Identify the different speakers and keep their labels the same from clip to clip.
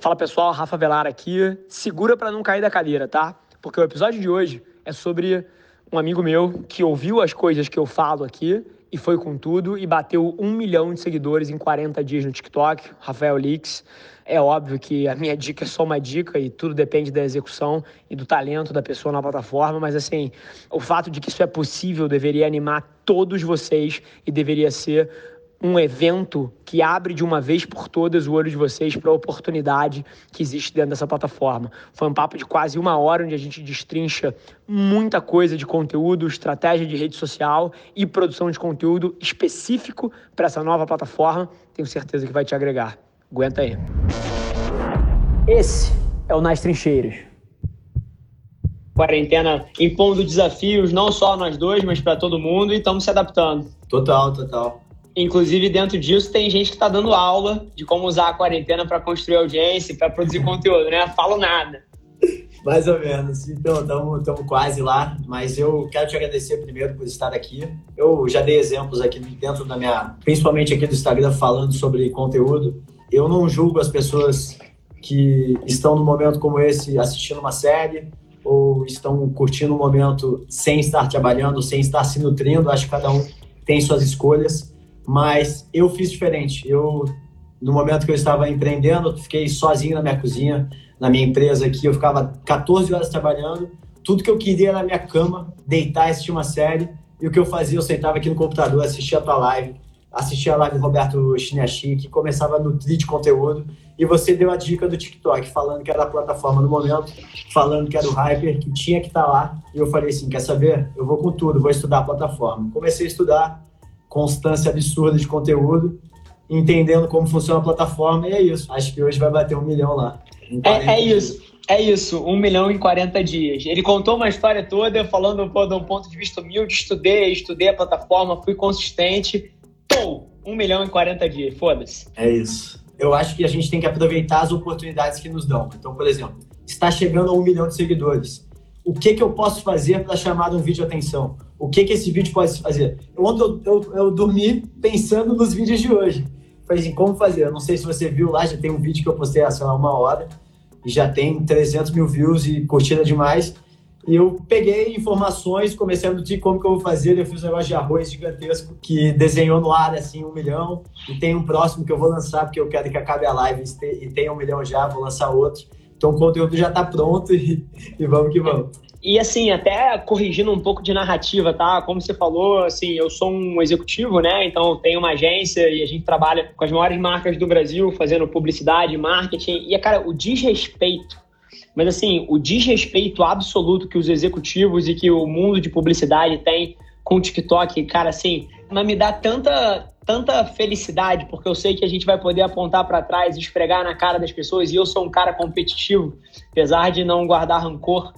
Speaker 1: Fala pessoal, Rafa Velar aqui. Segura para não cair da cadeira, tá? Porque o episódio de hoje é sobre um amigo meu que ouviu as coisas que eu falo aqui e foi com tudo e bateu um milhão de seguidores em 40 dias no TikTok, Rafael Lix. É óbvio que a minha dica é só uma dica e tudo depende da execução e do talento da pessoa na plataforma, mas assim, o fato de que isso é possível deveria animar todos vocês e deveria ser um evento que abre de uma vez por todas o olho de vocês para a oportunidade que existe dentro dessa plataforma. Foi um papo de quase uma hora onde a gente destrincha muita coisa de conteúdo, estratégia de rede social e produção de conteúdo específico para essa nova plataforma. Tenho certeza que vai te agregar. Aguenta aí. Esse é o Nas Trincheiras. Quarentena impondo desafios não só nós dois, mas para todo mundo e estamos se adaptando.
Speaker 2: Total, total.
Speaker 1: Inclusive, dentro disso, tem gente que está dando aula de como usar a quarentena para construir audiência, para produzir conteúdo, né? Falo nada.
Speaker 2: Mais ou menos. Então, estamos quase lá. Mas eu quero te agradecer primeiro por estar aqui. Eu já dei exemplos aqui dentro da minha, principalmente aqui do Instagram, falando sobre conteúdo. Eu não julgo as pessoas que estão num momento como esse assistindo uma série ou estão curtindo um momento sem estar trabalhando, sem estar se nutrindo. Acho que cada um tem suas escolhas. Mas eu fiz diferente. Eu, no momento que eu estava empreendendo, fiquei sozinho na minha cozinha, na minha empresa aqui. Eu ficava 14 horas trabalhando. Tudo que eu queria na minha cama, deitar, assistir uma série. E o que eu fazia, eu sentava aqui no computador, assistia a tua live, assistia a live do Roberto Chiniachi, começava a nutrir de conteúdo. E você deu a dica do TikTok, falando que era a plataforma no momento, falando que era o Hyper, que tinha que estar tá lá. E eu falei assim: quer saber? Eu vou com tudo, vou estudar a plataforma. Comecei a estudar, constância absurda de conteúdo, entendendo como funciona a plataforma, e é isso. Acho que hoje vai bater um milhão lá.
Speaker 1: É, é isso. É isso, um milhão em 40 dias. Ele contou uma história toda, falando pô, de um ponto de vista humilde, estudei, estudei a plataforma, fui consistente. Pô, um milhão em 40 dias, foda-se.
Speaker 2: É isso. Eu acho que a gente tem que aproveitar as oportunidades que nos dão. Então, por exemplo, está chegando a um milhão de seguidores. O que, que eu posso fazer para chamar um vídeo de atenção? O que, que esse vídeo pode fazer. Ontem eu, eu, eu, dormi pensando nos vídeos de hoje. Falei assim, como fazer? Eu não sei se você viu lá, já tem um vídeo que eu postei há, sei lá, uma hora, e já tem 300 mil views e curtida demais. E eu peguei informações, comecei a nutrir como que eu vou fazer. Eu fiz um negócio de arroz gigantesco que desenhou no ar assim um milhão. E tem um próximo que eu vou lançar, porque eu quero que acabe a live e tenha um milhão já, vou lançar outro. Então o conteúdo já está pronto e, e vamos que vamos.
Speaker 1: E assim, até corrigindo um pouco de narrativa, tá? Como você falou, assim, eu sou um executivo, né? Então tenho uma agência e a gente trabalha com as maiores marcas do Brasil, fazendo publicidade, marketing. E, cara, o desrespeito, mas assim, o desrespeito absoluto que os executivos e que o mundo de publicidade tem com o TikTok, cara, assim, mas me dá tanta tanta felicidade, porque eu sei que a gente vai poder apontar para trás, esfregar na cara das pessoas, e eu sou um cara competitivo, apesar de não guardar rancor.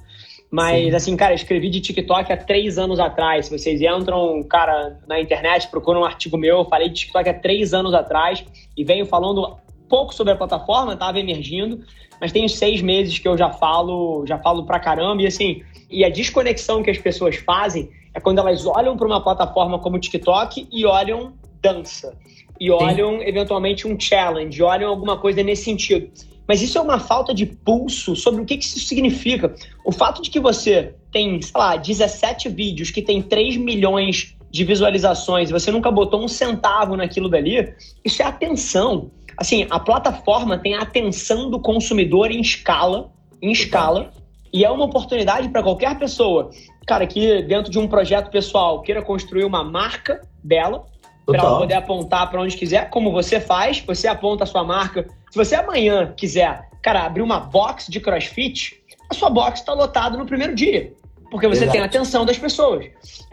Speaker 1: Mas, Sim. assim, cara, escrevi de TikTok há três anos atrás. Se vocês entram, cara, na internet, procuram um artigo meu, eu falei de TikTok há três anos atrás e venho falando pouco sobre a plataforma, estava emergindo, mas tem seis meses que eu já falo, já falo pra caramba. E assim, e a desconexão que as pessoas fazem é quando elas olham para uma plataforma como o TikTok e olham dança. E olham, Sim. eventualmente, um challenge, olham alguma coisa nesse sentido. Mas isso é uma falta de pulso sobre o que, que isso significa. O fato de que você tem, sei lá, 17 vídeos que tem 3 milhões de visualizações e você nunca botou um centavo naquilo dali, isso é atenção. Assim, a plataforma tem a atenção do consumidor em escala, em escala, e é uma oportunidade para qualquer pessoa, cara, que dentro de um projeto pessoal queira construir uma marca dela, para ela poder apontar para onde quiser, como você faz, você aponta a sua marca. Se você amanhã quiser, cara, abrir uma box de crossfit, a sua box está lotada no primeiro dia, porque você Exato. tem a atenção das pessoas.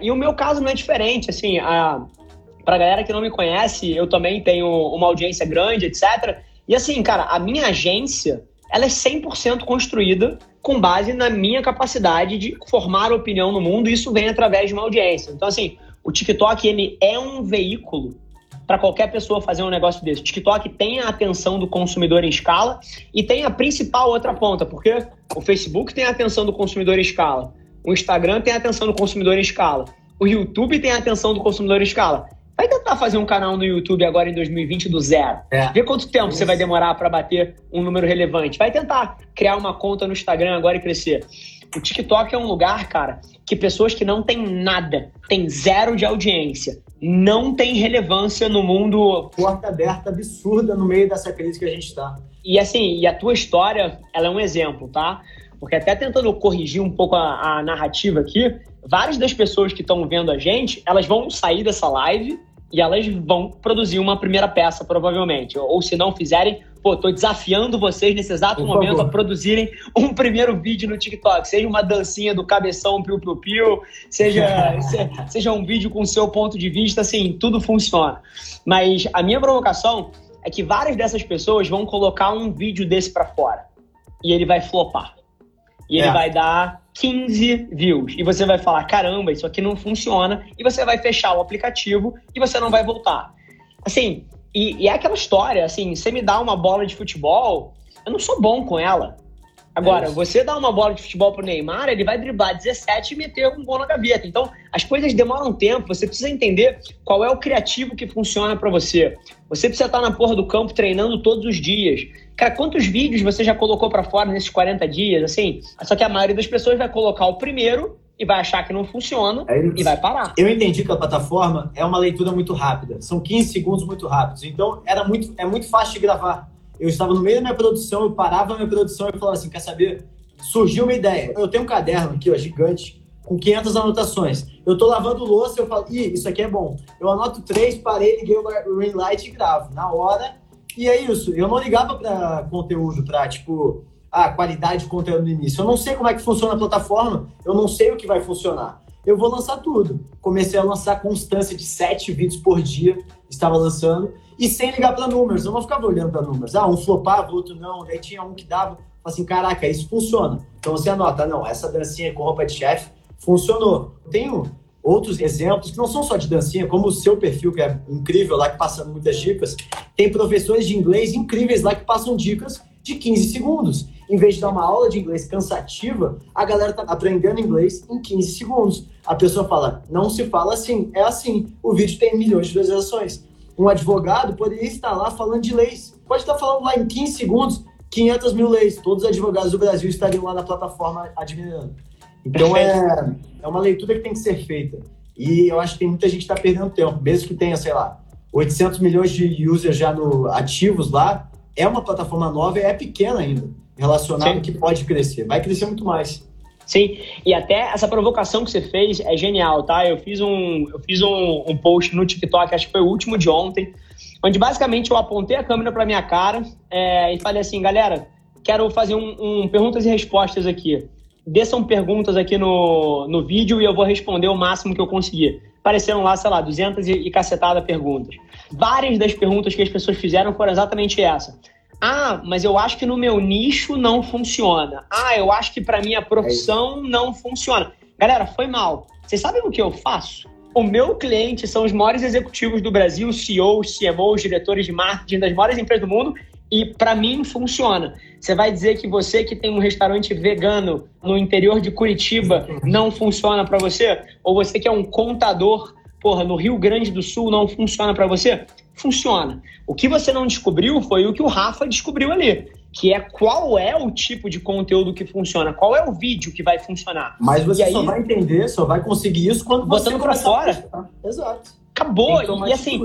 Speaker 1: E o meu caso não é diferente, assim, a pra galera que não me conhece, eu também tenho uma audiência grande, etc. E assim, cara, a minha agência, ela é 100% construída com base na minha capacidade de formar opinião no mundo, e isso vem através de uma audiência. Então, assim, o TikTok ele é um veículo para qualquer pessoa fazer um negócio desse. O TikTok tem a atenção do consumidor em escala e tem a principal outra ponta, porque o Facebook tem a atenção do consumidor em escala, o Instagram tem a atenção do consumidor em escala, o YouTube tem a atenção do consumidor em escala. Vai tentar fazer um canal no YouTube agora em 2020 do zero. É. Vê quanto tempo Isso. você vai demorar para bater um número relevante. Vai tentar criar uma conta no Instagram agora e crescer. O TikTok é um lugar, cara, que pessoas que não têm nada, têm zero de audiência, não tem relevância no mundo.
Speaker 2: Porta aberta absurda no meio dessa crise que a gente está.
Speaker 1: E assim, e a tua história, ela é um exemplo, tá? Porque até tentando corrigir um pouco a, a narrativa aqui, várias das pessoas que estão vendo a gente, elas vão sair dessa live e elas vão produzir uma primeira peça, provavelmente. Ou se não fizerem, pô, tô desafiando vocês nesse exato Por momento favor. a produzirem um primeiro vídeo no TikTok. Seja uma dancinha do cabeção piu piu piu, seja, seja um vídeo com o seu ponto de vista, assim, tudo funciona. Mas a minha provocação é que várias dessas pessoas vão colocar um vídeo desse para fora. E ele vai flopar. E ele é. vai dar 15 views. E você vai falar: caramba, isso aqui não funciona. E você vai fechar o aplicativo e você não vai voltar. Assim, e, e é aquela história: assim, você me dá uma bola de futebol, eu não sou bom com ela. Agora, é você dá uma bola de futebol pro Neymar, ele vai driblar 17 e meter um gol na gaveta. Então, as coisas demoram tempo, você precisa entender qual é o criativo que funciona para você. Você precisa estar na porra do campo treinando todos os dias. Cara, quantos vídeos você já colocou para fora nesses 40 dias, assim? Só que a maioria das pessoas vai colocar o primeiro e vai achar que não funciona e vai parar.
Speaker 2: Eu entendi que a plataforma é uma leitura muito rápida. São 15 segundos muito rápidos. Então, era muito, é muito fácil de gravar eu estava no meio da minha produção, eu parava a minha produção e falava assim, quer saber? Surgiu uma ideia. Eu tenho um caderno aqui, ó, gigante, com 500 anotações. Eu tô lavando louça, eu falo, ih, isso aqui é bom. Eu anoto três, parei, liguei o ring light e gravo. Na hora, e é isso. Eu não ligava para conteúdo, para tipo, a qualidade de conteúdo no início. Eu não sei como é que funciona a plataforma, eu não sei o que vai funcionar. Eu vou lançar tudo. Comecei a lançar constância de sete vídeos por dia, estava lançando e sem ligar para números. Eu não ficava olhando para números. Ah, um flopava, outro não. Daí tinha um que dava. Assim, caraca, isso funciona. Então você anota, não, essa dancinha com roupa de chefe funcionou. Tenho outros exemplos que não são só de dancinha, como o seu perfil, que é incrível lá, que passa muitas dicas. Tem professores de inglês incríveis lá que passam dicas de 15 segundos. Em vez de dar uma aula de inglês cansativa, a galera tá aprendendo inglês em 15 segundos. A pessoa fala, não se fala assim, é assim. O vídeo tem milhões de visualizações um advogado poderia estar lá falando de leis. Pode estar falando lá em 15 segundos 500 mil leis. Todos os advogados do Brasil estariam lá na plataforma admirando. Então é, é uma leitura que tem que ser feita. E eu acho que tem muita gente que está perdendo tempo. Mesmo que tenha, sei lá, 800 milhões de users já no, ativos lá, é uma plataforma nova e é pequena ainda, relacionado que pode crescer. Vai crescer muito mais.
Speaker 1: Sim, e até essa provocação que você fez é genial, tá? Eu fiz um, eu fiz um, um post no TikTok, acho que foi o último de ontem, onde basicamente eu apontei a câmera para minha cara é, e falei assim, galera, quero fazer um, um, perguntas e respostas aqui. Desçam perguntas aqui no, no vídeo e eu vou responder o máximo que eu conseguir. Apareceram lá, sei lá, 200 e, e cacetada perguntas. Várias das perguntas que as pessoas fizeram foram exatamente essa. Ah, mas eu acho que no meu nicho não funciona. Ah, eu acho que para minha profissão é não funciona. Galera, foi mal. Vocês sabem o que eu faço? O meu cliente são os maiores executivos do Brasil, CEOs, CMOs, diretores de marketing das maiores empresas do mundo, e para mim funciona. Você vai dizer que você que tem um restaurante vegano no interior de Curitiba não funciona para você? Ou você que é um contador, porra, no Rio Grande do Sul não funciona para você? funciona. O que você não descobriu foi o que o Rafa descobriu ali, que é qual é o tipo de conteúdo que funciona, qual é o vídeo que vai funcionar.
Speaker 2: Mas você aí, só vai entender, só vai conseguir isso quando você
Speaker 1: botando para fora.
Speaker 2: Exato.
Speaker 1: Acabou. E assim,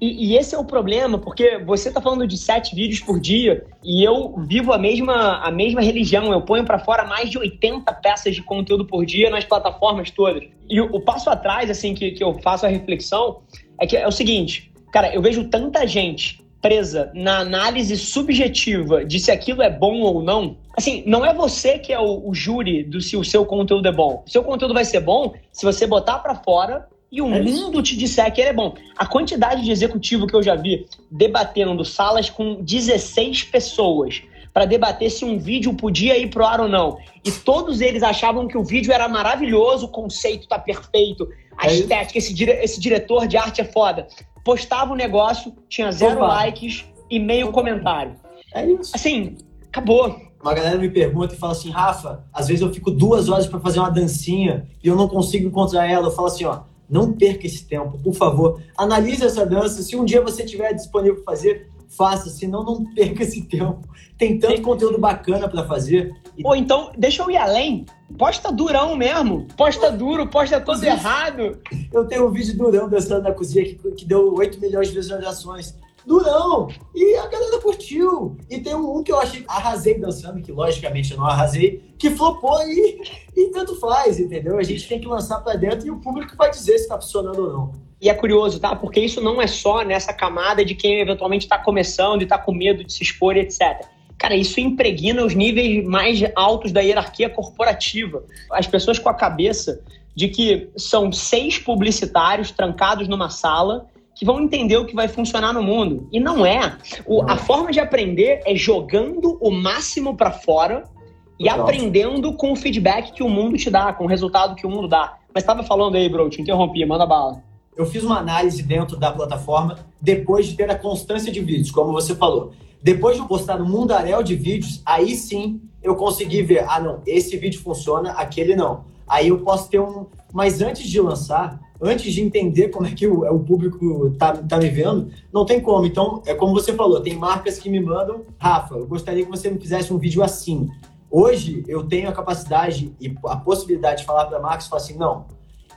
Speaker 1: e, e, esse é o problema, porque você está falando de sete vídeos por dia e eu vivo a mesma, a mesma religião. Eu ponho para fora mais de 80 peças de conteúdo por dia nas plataformas todas. E o, o passo atrás, assim, que, que eu faço a reflexão é que é o seguinte: Cara, eu vejo tanta gente presa na análise subjetiva de se aquilo é bom ou não. Assim, não é você que é o, o júri do se o seu conteúdo é bom. O seu conteúdo vai ser bom se você botar para fora e o é mundo te disser que ele é bom. A quantidade de executivo que eu já vi debatendo salas com 16 pessoas para debater se um vídeo podia ir pro ar ou não. E todos eles achavam que o vídeo era maravilhoso, o conceito tá perfeito, a é estética, esse, dire esse diretor de arte é foda postava o um negócio, tinha zero Opa. likes e meio Opa. comentário.
Speaker 2: É isso.
Speaker 1: Assim, acabou.
Speaker 2: Uma galera me pergunta e fala assim, Rafa, às vezes eu fico duas horas para fazer uma dancinha e eu não consigo encontrar ela. Eu falo assim, ó, Não perca esse tempo, por favor. Analise essa dança. Se um dia você tiver disponível para fazer, faça. Senão, não perca esse tempo. Tem tanto conteúdo bacana para fazer.
Speaker 1: Ou então, deixa eu ir além. Posta durão mesmo. Posta duro, posta todo errado.
Speaker 2: Eu tenho um vídeo durão dançando na cozinha que, que deu 8 milhões de visualizações. Durão! E a galera curtiu. E tem um, que eu achei arrasei dançando, que logicamente eu não arrasei, que flopou e, e tanto faz, entendeu? A gente tem que lançar para dentro e o público vai dizer se tá funcionando ou não.
Speaker 1: E é curioso, tá? Porque isso não é só nessa camada de quem eventualmente está começando e está com medo de se expor, etc. Cara, isso impregna os níveis mais altos da hierarquia corporativa. As pessoas com a cabeça de que são seis publicitários trancados numa sala que vão entender o que vai funcionar no mundo. E não é. O, a forma de aprender é jogando o máximo para fora e aprendendo com o feedback que o mundo te dá, com o resultado que o mundo dá. Mas estava falando aí, bro, te interrompi, manda bala.
Speaker 2: Eu fiz uma análise dentro da plataforma depois de ter a constância de vídeos, como você falou. Depois de eu postar no mundaréu de vídeos, aí sim eu consegui ver, ah não, esse vídeo funciona, aquele não. Aí eu posso ter um. Mas antes de lançar, antes de entender como é que o, o público tá, tá me vendo, não tem como. Então, é como você falou, tem marcas que me mandam, Rafa, eu gostaria que você me fizesse um vídeo assim. Hoje eu tenho a capacidade e a possibilidade de falar para a marca e falar assim, não,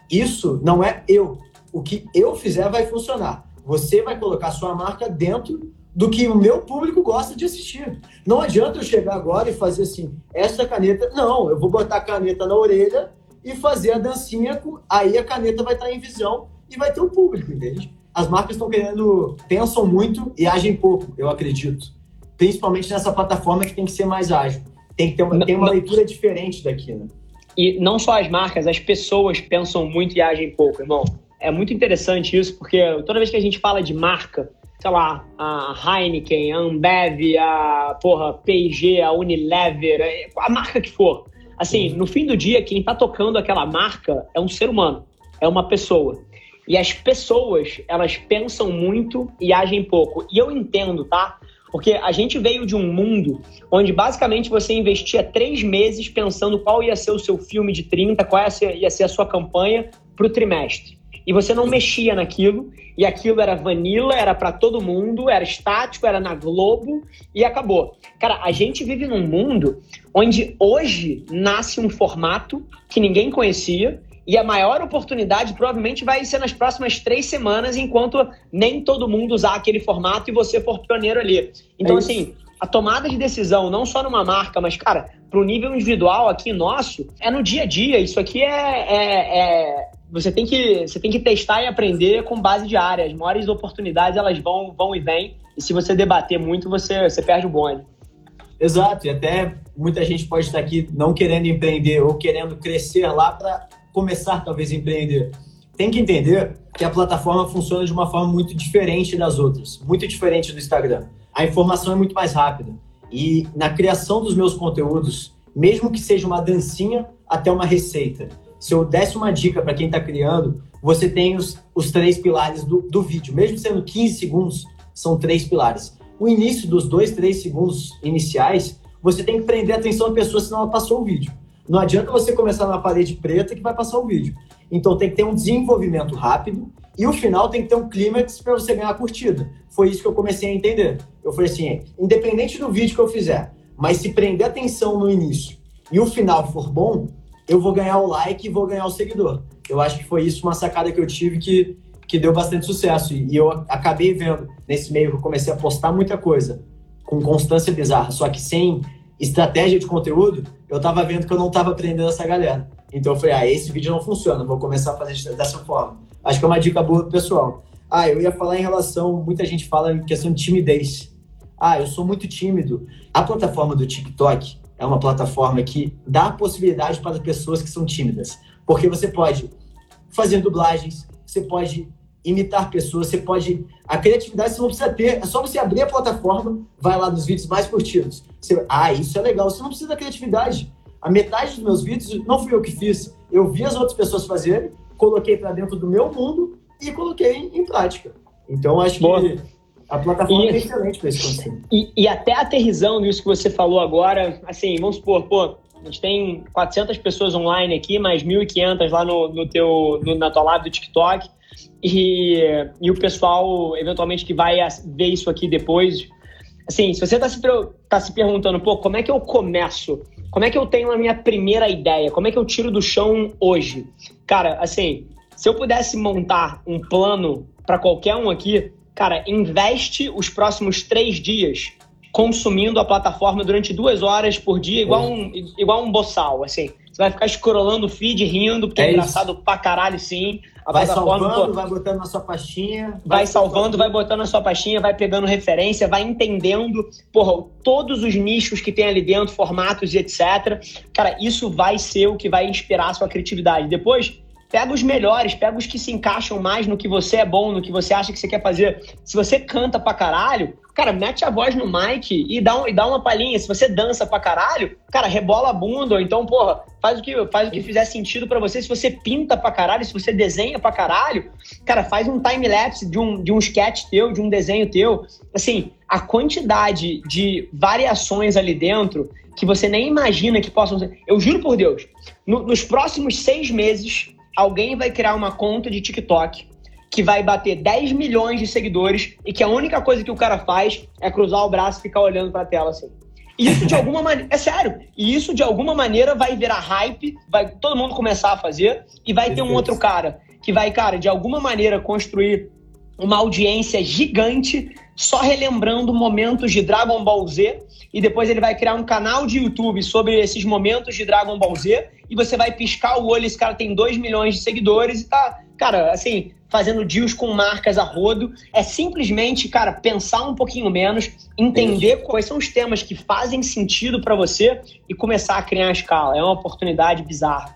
Speaker 2: isso não é eu. O que eu fizer vai funcionar. Você vai colocar sua marca dentro do que o meu público gosta de assistir. Não adianta eu chegar agora e fazer assim, essa caneta, não, eu vou botar a caneta na orelha e fazer a dancinha, aí a caneta vai estar em visão e vai ter um público, entende? As marcas estão querendo, pensam muito e agem pouco, eu acredito. Principalmente nessa plataforma que tem que ser mais ágil. Tem que ter uma, tem uma leitura diferente daqui, né?
Speaker 1: E não só as marcas, as pessoas pensam muito e agem pouco, irmão. É muito interessante isso, porque toda vez que a gente fala de marca, sei lá, a Heineken, a Ambev, a porra, P&G, a Unilever, a marca que for, Assim, no fim do dia, quem está tocando aquela marca é um ser humano, é uma pessoa. E as pessoas, elas pensam muito e agem pouco. E eu entendo, tá? Porque a gente veio de um mundo onde basicamente você investia três meses pensando qual ia ser o seu filme de 30, qual ia ser, ia ser a sua campanha para o trimestre e você não mexia naquilo, e aquilo era vanilla, era para todo mundo, era estático, era na Globo e acabou. Cara, a gente vive num mundo onde hoje nasce um formato que ninguém conhecia e a maior oportunidade provavelmente vai ser nas próximas três semanas, enquanto nem todo mundo usar aquele formato e você for pioneiro ali. Então, é assim, a tomada de decisão, não só numa marca, mas, cara, para o nível individual aqui nosso, é no dia a dia. Isso aqui é, é, é você tem que você tem que testar e aprender com base diária. As maiores oportunidades elas vão vão e vêm. E se você debater muito, você você perde o bonde.
Speaker 2: Exato. E até muita gente pode estar aqui não querendo empreender ou querendo crescer lá para começar talvez a empreender. Tem que entender que a plataforma funciona de uma forma muito diferente das outras, muito diferente do Instagram. A informação é muito mais rápida. E na criação dos meus conteúdos, mesmo que seja uma dancinha até uma receita, se eu desse uma dica para quem está criando, você tem os, os três pilares do, do vídeo. Mesmo sendo 15 segundos, são três pilares. O início dos dois, três segundos iniciais, você tem que prender a atenção da pessoa, senão ela passou o vídeo. Não adianta você começar numa parede preta que vai passar o vídeo. Então tem que ter um desenvolvimento rápido e o final tem que ter um clímax para você ganhar a curtida. Foi isso que eu comecei a entender. Eu falei assim, independente do vídeo que eu fizer, mas se prender atenção no início e o final for bom, eu vou ganhar o like e vou ganhar o seguidor. Eu acho que foi isso uma sacada que eu tive que, que deu bastante sucesso. E eu acabei vendo nesse meio que eu comecei a postar muita coisa com constância bizarra, só que sem estratégia de conteúdo, eu tava vendo que eu não tava aprendendo essa galera. Então eu falei, ah, esse vídeo não funciona, vou começar a fazer dessa forma. Acho que é uma dica boa pessoal. Ah, eu ia falar em relação, muita gente fala em questão de timidez. Ah, eu sou muito tímido. A plataforma do TikTok, é uma plataforma que dá possibilidade para pessoas que são tímidas. Porque você pode fazer dublagens, você pode imitar pessoas, você pode. A criatividade você não precisa ter, é só você abrir a plataforma, vai lá nos vídeos mais curtidos. Você... Ah, isso é legal, você não precisa da criatividade. A metade dos meus vídeos não fui eu que fiz. Eu vi as outras pessoas fazerem, coloquei para dentro do meu mundo e coloquei em prática. Então, acho Boa. que a plataforma e, é excelente para esse conceito.
Speaker 1: E, e até aterrizando isso que você falou agora, assim, vamos supor, pô, A gente tem 400 pessoas online aqui, mais 1.500 lá no, no teu, no, na tua live do TikTok. E, e o pessoal, eventualmente, que vai ver isso aqui depois. Assim, se você está se, tá se perguntando, pô, como é que eu começo? Como é que eu tenho a minha primeira ideia? Como é que eu tiro do chão hoje? Cara, assim, se eu pudesse montar um plano para qualquer um aqui, cara, investe os próximos três dias consumindo a plataforma durante duas horas por dia, igual um, igual um boçal, assim. Você vai ficar escrolando o feed, rindo, porque é, é engraçado pra caralho, sim.
Speaker 2: A vai salvando, vai botando na sua pastinha.
Speaker 1: Vai, vai salvando, vai botando na sua pastinha, vai pegando referência, vai entendendo, porra, todos os nichos que tem ali dentro, formatos e etc. Cara, isso vai ser o que vai inspirar a sua criatividade. Depois, Pega os melhores, pega os que se encaixam mais no que você é bom, no que você acha que você quer fazer. Se você canta pra caralho, cara, mete a voz no mic e dá, um, e dá uma palhinha. Se você dança pra caralho, cara, rebola a bunda, ou então, porra, faz o que, faz o que fizer sentido para você. Se você pinta pra caralho, se você desenha pra caralho, cara, faz um time-lapse de um, de um sketch teu, de um desenho teu. Assim, a quantidade de variações ali dentro que você nem imagina que possam ser. Eu juro por Deus, no, nos próximos seis meses, alguém vai criar uma conta de TikTok que vai bater 10 milhões de seguidores e que a única coisa que o cara faz é cruzar o braço e ficar olhando para a tela assim. Isso de alguma maneira, é sério, e isso de alguma maneira vai virar hype, vai todo mundo começar a fazer e vai ter um outro cara que vai, cara, de alguma maneira construir uma audiência gigante só relembrando momentos de Dragon Ball Z e depois ele vai criar um canal de YouTube sobre esses momentos de Dragon Ball Z e você vai piscar o olho, esse cara tem 2 milhões de seguidores e tá, cara, assim, fazendo deals com marcas a rodo. É simplesmente, cara, pensar um pouquinho menos, entender Isso. quais são os temas que fazem sentido para você e começar a criar a escala. É uma oportunidade bizarra.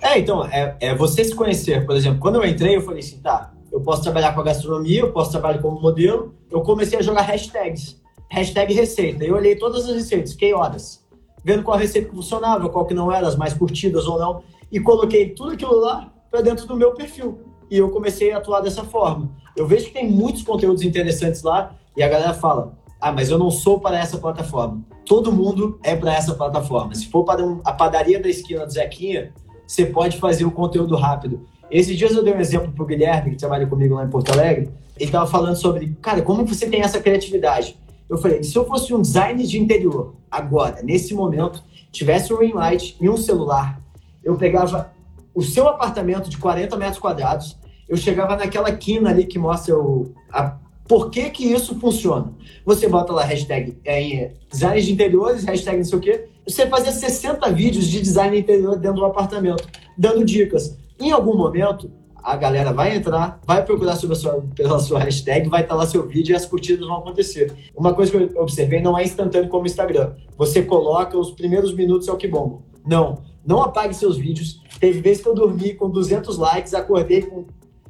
Speaker 2: É, então, é, é você se conhecer. Por exemplo, quando eu entrei, eu falei assim, tá, eu posso trabalhar com a gastronomia, eu posso trabalhar como modelo. Eu comecei a jogar hashtags. Hashtag receita. Eu olhei todas as receitas, fiquei horas. Vendo qual receita que funcionava, qual que não era, as mais curtidas ou não. E coloquei tudo aquilo lá para dentro do meu perfil. E eu comecei a atuar dessa forma. Eu vejo que tem muitos conteúdos interessantes lá e a galera fala: ah, mas eu não sou para essa plataforma. Todo mundo é para essa plataforma. Se for para a padaria da esquina do Zequinha, você pode fazer o conteúdo rápido. Esses dias eu dei um exemplo pro Guilherme, que trabalha comigo lá em Porto Alegre. Ele tava falando sobre, cara, como você tem essa criatividade? Eu falei, se eu fosse um designer de interior, agora, nesse momento, tivesse um ring light e um celular, eu pegava o seu apartamento de 40 metros quadrados, eu chegava naquela quina ali que mostra o, a, por que que isso funciona. Você bota lá hashtag é, design de interiores, hashtag não sei o quê, você fazia 60 vídeos de design interior dentro do apartamento, dando dicas. Em algum momento, a galera vai entrar, vai procurar sobre sua, pela sua hashtag, vai estar lá seu vídeo e as curtidas vão acontecer. Uma coisa que eu observei, não é instantâneo como o Instagram. Você coloca os primeiros minutos é o que bomba. Não, não apague seus vídeos. Teve vezes que eu dormi com 200 likes, acordei com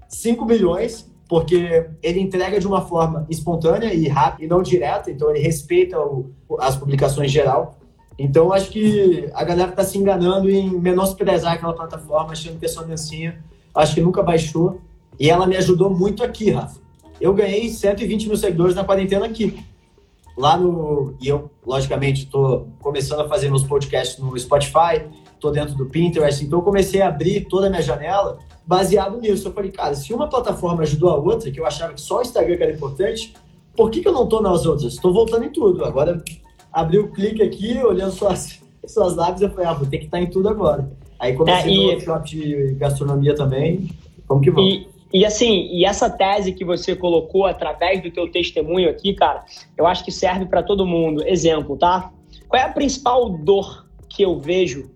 Speaker 2: 5 milhões, porque ele entrega de uma forma espontânea e rápida e não direta, então ele respeita o, as publicações geral. Então, acho que a galera está se enganando em menosprezar aquela plataforma, achando que é só dancinha. Acho que nunca baixou. E ela me ajudou muito aqui, Rafa. Eu ganhei 120 mil seguidores na quarentena aqui. Lá no. E eu, logicamente, estou começando a fazer meus podcasts no Spotify, estou dentro do Pinterest. Então, eu comecei a abrir toda a minha janela baseado nisso. Eu falei, cara, se uma plataforma ajudou a outra, que eu achava que só o Instagram era importante, por que, que eu não estou nas outras? Estou voltando em tudo. Agora abri o clique aqui, olhando suas, suas lives, eu falei, ah, vou ter que estar em tudo agora. Aí comecei é, e... no workshop de gastronomia também, vamos que vamos.
Speaker 1: E... E assim, e essa tese que você colocou através do teu testemunho aqui, cara, eu acho que serve para todo mundo. Exemplo, tá? Qual é a principal dor que eu vejo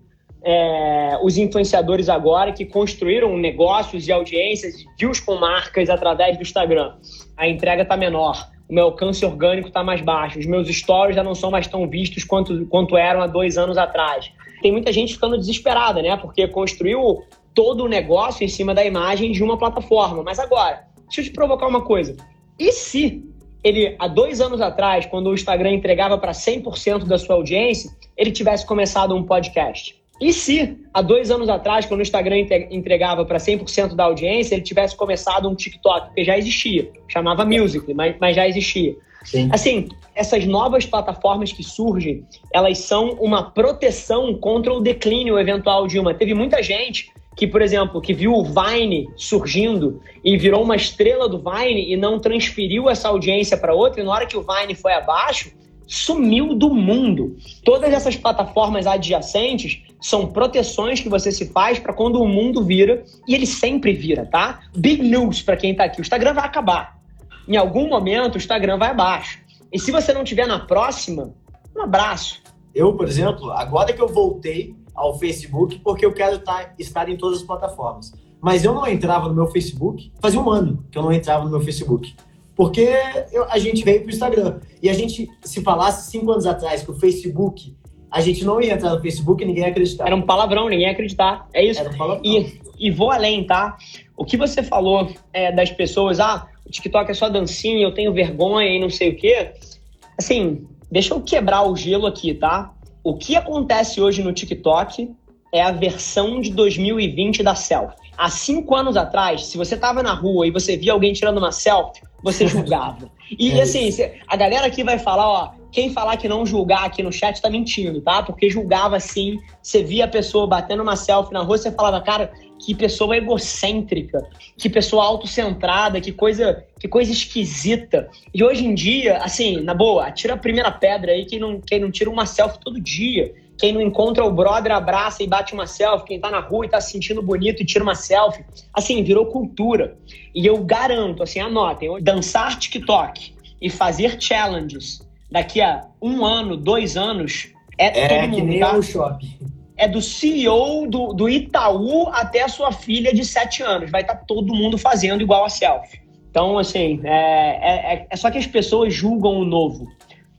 Speaker 1: é, os influenciadores agora que construíram negócios e audiências, views com marcas através do Instagram? A entrega tá menor o meu alcance orgânico está mais baixo, os meus stories já não são mais tão vistos quanto, quanto eram há dois anos atrás. Tem muita gente ficando desesperada, né? Porque construiu todo o negócio em cima da imagem de uma plataforma. Mas agora, deixa eu te provocar uma coisa. E se ele, há dois anos atrás, quando o Instagram entregava para 100% da sua audiência, ele tivesse começado um podcast? E se, há dois anos atrás, quando o Instagram entregava para 100% da audiência, ele tivesse começado um TikTok, que já existia, chamava Music, mas, mas já existia. Sim. Assim, essas novas plataformas que surgem, elas são uma proteção contra o declínio eventual de uma. Teve muita gente que, por exemplo, que viu o Vine surgindo e virou uma estrela do Vine e não transferiu essa audiência para outra, e na hora que o Vine foi abaixo, sumiu do mundo. Todas essas plataformas adjacentes são proteções que você se faz para quando o mundo vira, e ele sempre vira, tá? Big news para quem tá aqui, o Instagram vai acabar. Em algum momento o Instagram vai abaixo. E se você não tiver na próxima, um abraço.
Speaker 2: Eu, por exemplo, agora que eu voltei ao Facebook porque eu quero estar, estar em todas as plataformas. Mas eu não entrava no meu Facebook, fazia um ano que eu não entrava no meu Facebook. Porque eu, a gente veio para o Instagram. E a gente, se falasse cinco anos atrás que o Facebook, a gente não ia entrar no Facebook, ninguém ia acreditar.
Speaker 1: Era um palavrão, ninguém ia acreditar. É isso. Era um palavrão. E, e vou além, tá? O que você falou é, das pessoas, ah, o TikTok é só dancinha, eu tenho vergonha e não sei o quê. Assim, deixa eu quebrar o gelo aqui, tá? O que acontece hoje no TikTok é a versão de 2020 da selfie. Há cinco anos atrás, se você tava na rua e você via alguém tirando uma selfie, você julgava. E é assim, a galera aqui vai falar, ó, quem falar que não julgar aqui no chat tá mentindo, tá? Porque julgava assim, você via a pessoa batendo uma selfie na rua, você falava, cara, que pessoa egocêntrica, que pessoa autocentrada, que coisa, que coisa esquisita. E hoje em dia, assim, na boa, tira a primeira pedra aí quem não, quem não tira uma selfie todo dia. Quem não encontra o brother, abraça e bate uma selfie. Quem tá na rua e tá se sentindo bonito e tira uma selfie. Assim, virou cultura. E eu garanto, assim, anotem, dançar TikTok e fazer challenges daqui a um ano, dois anos, é,
Speaker 2: é todo mundo, que nem tá? o shopping
Speaker 1: é do CEO do, do Itaú até a sua filha de 7 anos. Vai estar tá todo mundo fazendo igual a selfie. Então, assim, é, é, é, só que as pessoas julgam o novo.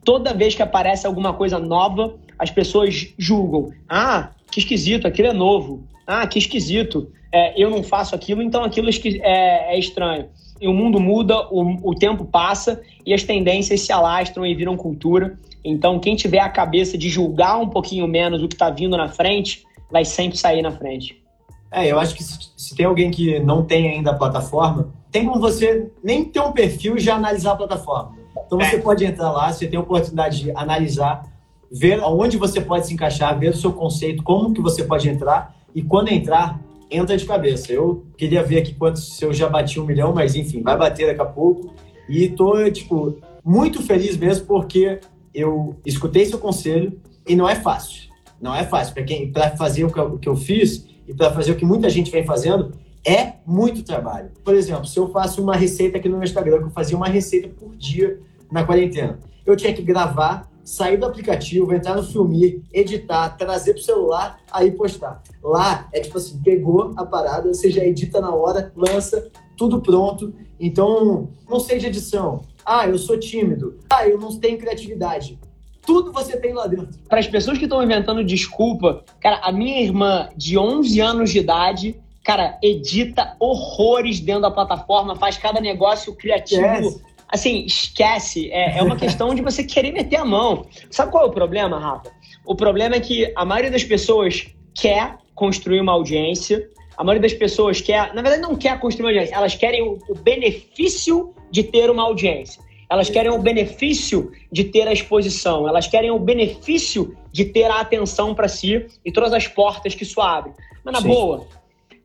Speaker 1: Toda vez que aparece alguma coisa nova, as pessoas julgam. Ah, que esquisito, aquilo é novo. Ah, que esquisito. É, eu não faço aquilo, então aquilo é, é estranho. E o mundo muda, o, o tempo passa e as tendências se alastram e viram cultura. Então, quem tiver a cabeça de julgar um pouquinho menos o que está vindo na frente, vai sempre sair na frente.
Speaker 2: É, eu acho que se, se, tem alguém que não tem ainda a plataforma, tem como você nem ter um perfil e já analisar a plataforma. Então, você é. pode entrar lá, você tem a oportunidade de analisar, ver aonde você pode se encaixar, ver o seu conceito, como que você pode entrar, e quando entrar, entra de cabeça. Eu queria ver aqui quantos, se eu já bati um milhão, mas enfim, vai bater daqui a pouco. E tô, tipo, muito feliz mesmo porque eu escutei seu conselho e não é fácil. Não é fácil. Para quem para fazer o que, eu, o que eu fiz e para fazer o que muita gente vem fazendo, é muito trabalho. Por exemplo, se eu faço uma receita aqui no meu Instagram, que eu fazia uma receita por dia na quarentena, eu tinha que gravar, sair do aplicativo, entrar no Filmir, editar, trazer pro celular, aí postar. Lá é tipo assim, pegou a parada, você já edita na hora, lança, tudo pronto. Então, não sei de edição, ah, eu sou tímido. Ah, eu não tenho criatividade. Tudo você tem lá dentro.
Speaker 1: Para as pessoas que estão inventando desculpa, cara, a minha irmã de 11 anos de idade, cara, edita horrores dentro da plataforma, faz cada negócio criativo. Yes. Assim, esquece. É, é uma questão de você querer meter a mão. Sabe qual é o problema, Rafa? O problema é que a maioria das pessoas quer construir uma audiência, a maioria das pessoas quer, na verdade, não quer construir uma audiência, elas querem o, o benefício de ter uma audiência. Elas querem o benefício de ter a exposição, elas querem o benefício de ter a atenção para si e todas as portas que isso abre. Mas, na Sim. boa,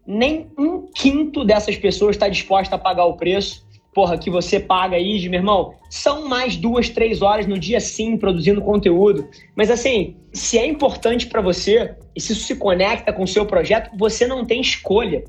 Speaker 1: nem um quinto dessas pessoas está disposta a pagar o preço porra, que você paga aí meu irmão, são mais duas, três horas no dia sim produzindo conteúdo. Mas assim, se é importante para você e se isso se conecta com o seu projeto, você não tem escolha.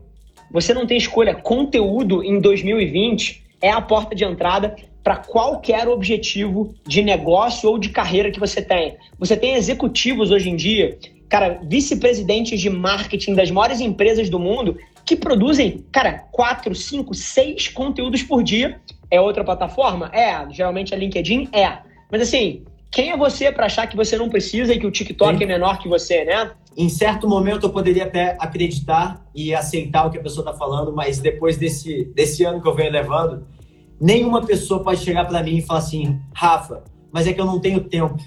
Speaker 1: Você não tem escolha. Conteúdo em 2020 é a porta de entrada para qualquer objetivo de negócio ou de carreira que você tenha. Você tem executivos hoje em dia, cara, vice-presidentes de marketing das maiores empresas do mundo que produzem, cara, quatro, cinco, seis conteúdos por dia. É outra plataforma? É. Geralmente é LinkedIn? É. Mas assim, quem é você para achar que você não precisa e que o TikTok Sim. é menor que você, né?
Speaker 2: Em certo momento eu poderia até acreditar e aceitar o que a pessoa está falando, mas depois desse, desse ano que eu venho levando, nenhuma pessoa pode chegar para mim e falar assim, Rafa, mas é que eu não tenho tempo.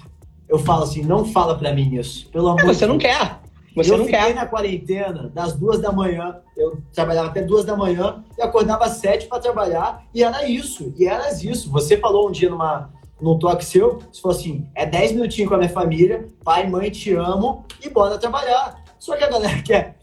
Speaker 2: Eu falo assim, não fala para mim isso, pelo amor. É,
Speaker 1: você não quer. Você
Speaker 2: eu
Speaker 1: não
Speaker 2: fiquei
Speaker 1: quer.
Speaker 2: na quarentena das duas da manhã, eu trabalhava até duas da manhã e acordava às sete para trabalhar e era isso, e era isso. Você falou um dia numa, num toque seu, você falou assim, é 10 minutinhos com a minha família, pai, mãe, te amo e bora trabalhar. Só que a galera quer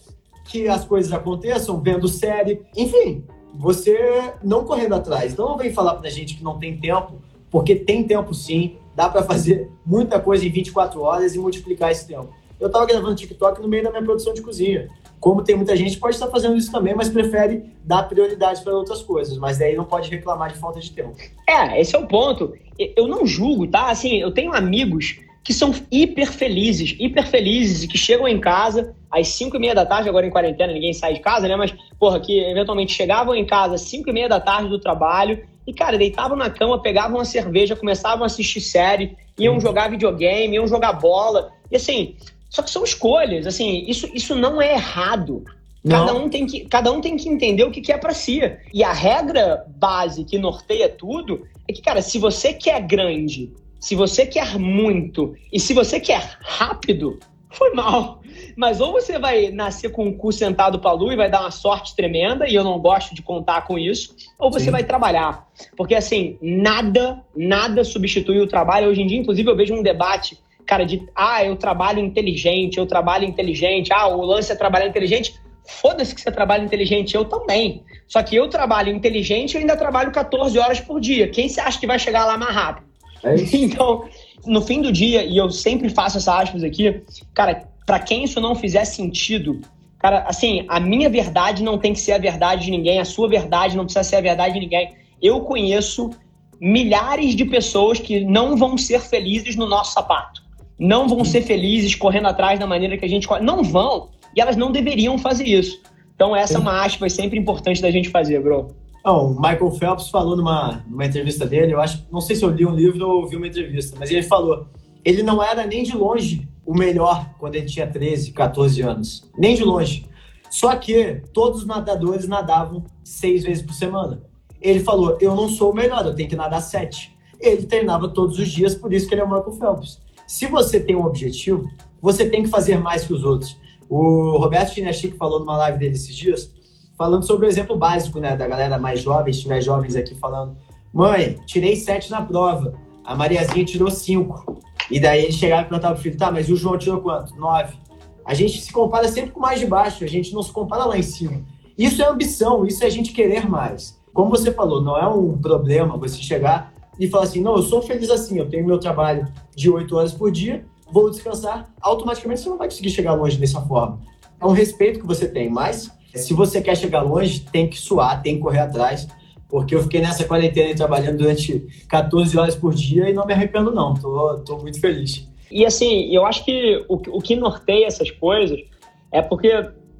Speaker 2: que as coisas aconteçam vendo série, enfim, você não correndo atrás. Então não vem falar pra gente que não tem tempo, porque tem tempo sim, dá para fazer muita coisa em 24 horas e multiplicar esse tempo. Eu tava gravando TikTok no meio da minha produção de cozinha. Como tem muita gente pode estar fazendo isso também, mas prefere dar prioridade para outras coisas. Mas daí não pode reclamar de falta de tempo.
Speaker 1: É, esse é o ponto. Eu não julgo, tá? Assim, eu tenho amigos que são hiper felizes, hiper felizes e que chegam em casa às 5 e meia da tarde, agora em quarentena, ninguém sai de casa, né? Mas, porra, que eventualmente chegavam em casa às 5 e meia da tarde do trabalho e, cara, deitavam na cama, pegavam uma cerveja, começavam a assistir série, iam jogar videogame, iam jogar bola. E assim, só que são escolhas, assim, isso, isso não é errado. Cada um, tem que, cada um tem que entender o que, que é para si. E a regra base que norteia tudo é que, cara, se você quer grande, se você quer muito e se você quer rápido, foi mal. Mas ou você vai nascer com o cu sentado pra lua e vai dar uma sorte tremenda, e eu não gosto de contar com isso, ou você Sim. vai trabalhar. Porque, assim, nada, nada substitui o trabalho. Hoje em dia, inclusive, eu vejo um debate cara, de ah, eu trabalho inteligente, eu trabalho inteligente, ah, o lance é trabalhar inteligente. Foda-se que você trabalha inteligente, eu também. Só que eu trabalho inteligente e ainda trabalho 14 horas por dia. Quem você acha que vai chegar lá mais rápido? É então, no fim do dia, e eu sempre faço essa aspas aqui, cara, para quem isso não fizer sentido, cara, assim, a minha verdade não tem que ser a verdade de ninguém, a sua verdade não precisa ser a verdade de ninguém. Eu conheço milhares de pessoas que não vão ser felizes no nosso sapato não vão ser felizes correndo atrás da maneira que a gente. Não vão. E elas não deveriam fazer isso. Então, essa é uma aspa sempre importante da gente fazer, bro.
Speaker 2: Não, o Michael Phelps falou numa, numa entrevista dele, eu acho, não sei se eu li um livro ou ouvi uma entrevista, mas ele falou, ele não era nem de longe o melhor quando ele tinha 13, 14 anos. Nem de longe. Só que todos os nadadores nadavam seis vezes por semana. Ele falou, eu não sou o melhor, eu tenho que nadar sete. Ele treinava todos os dias, por isso que ele é o Michael Phelps. Se você tem um objetivo, você tem que fazer mais que os outros. O Roberto Chinachic falou numa live dele esses dias, falando sobre o exemplo básico, né, da galera mais jovem, se tiver jovens aqui falando, mãe, tirei sete na prova, a Mariazinha tirou cinco. E daí ele chegava e perguntava pro filho, tá, mas o João tirou quanto? Nove. A gente se compara sempre com mais de baixo, a gente não se compara lá em cima. Isso é ambição, isso é a gente querer mais. Como você falou, não é um problema você chegar e falar assim, não, eu sou feliz assim, eu tenho meu trabalho de oito horas por dia, vou descansar, automaticamente você não vai conseguir chegar longe dessa forma. É um respeito que você tem, mas se você quer chegar longe, tem que suar, tem que correr atrás, porque eu fiquei nessa quarentena trabalhando durante 14 horas por dia e não me arrependo não, tô, tô muito feliz.
Speaker 1: E assim, eu acho que o, o que norteia essas coisas é porque,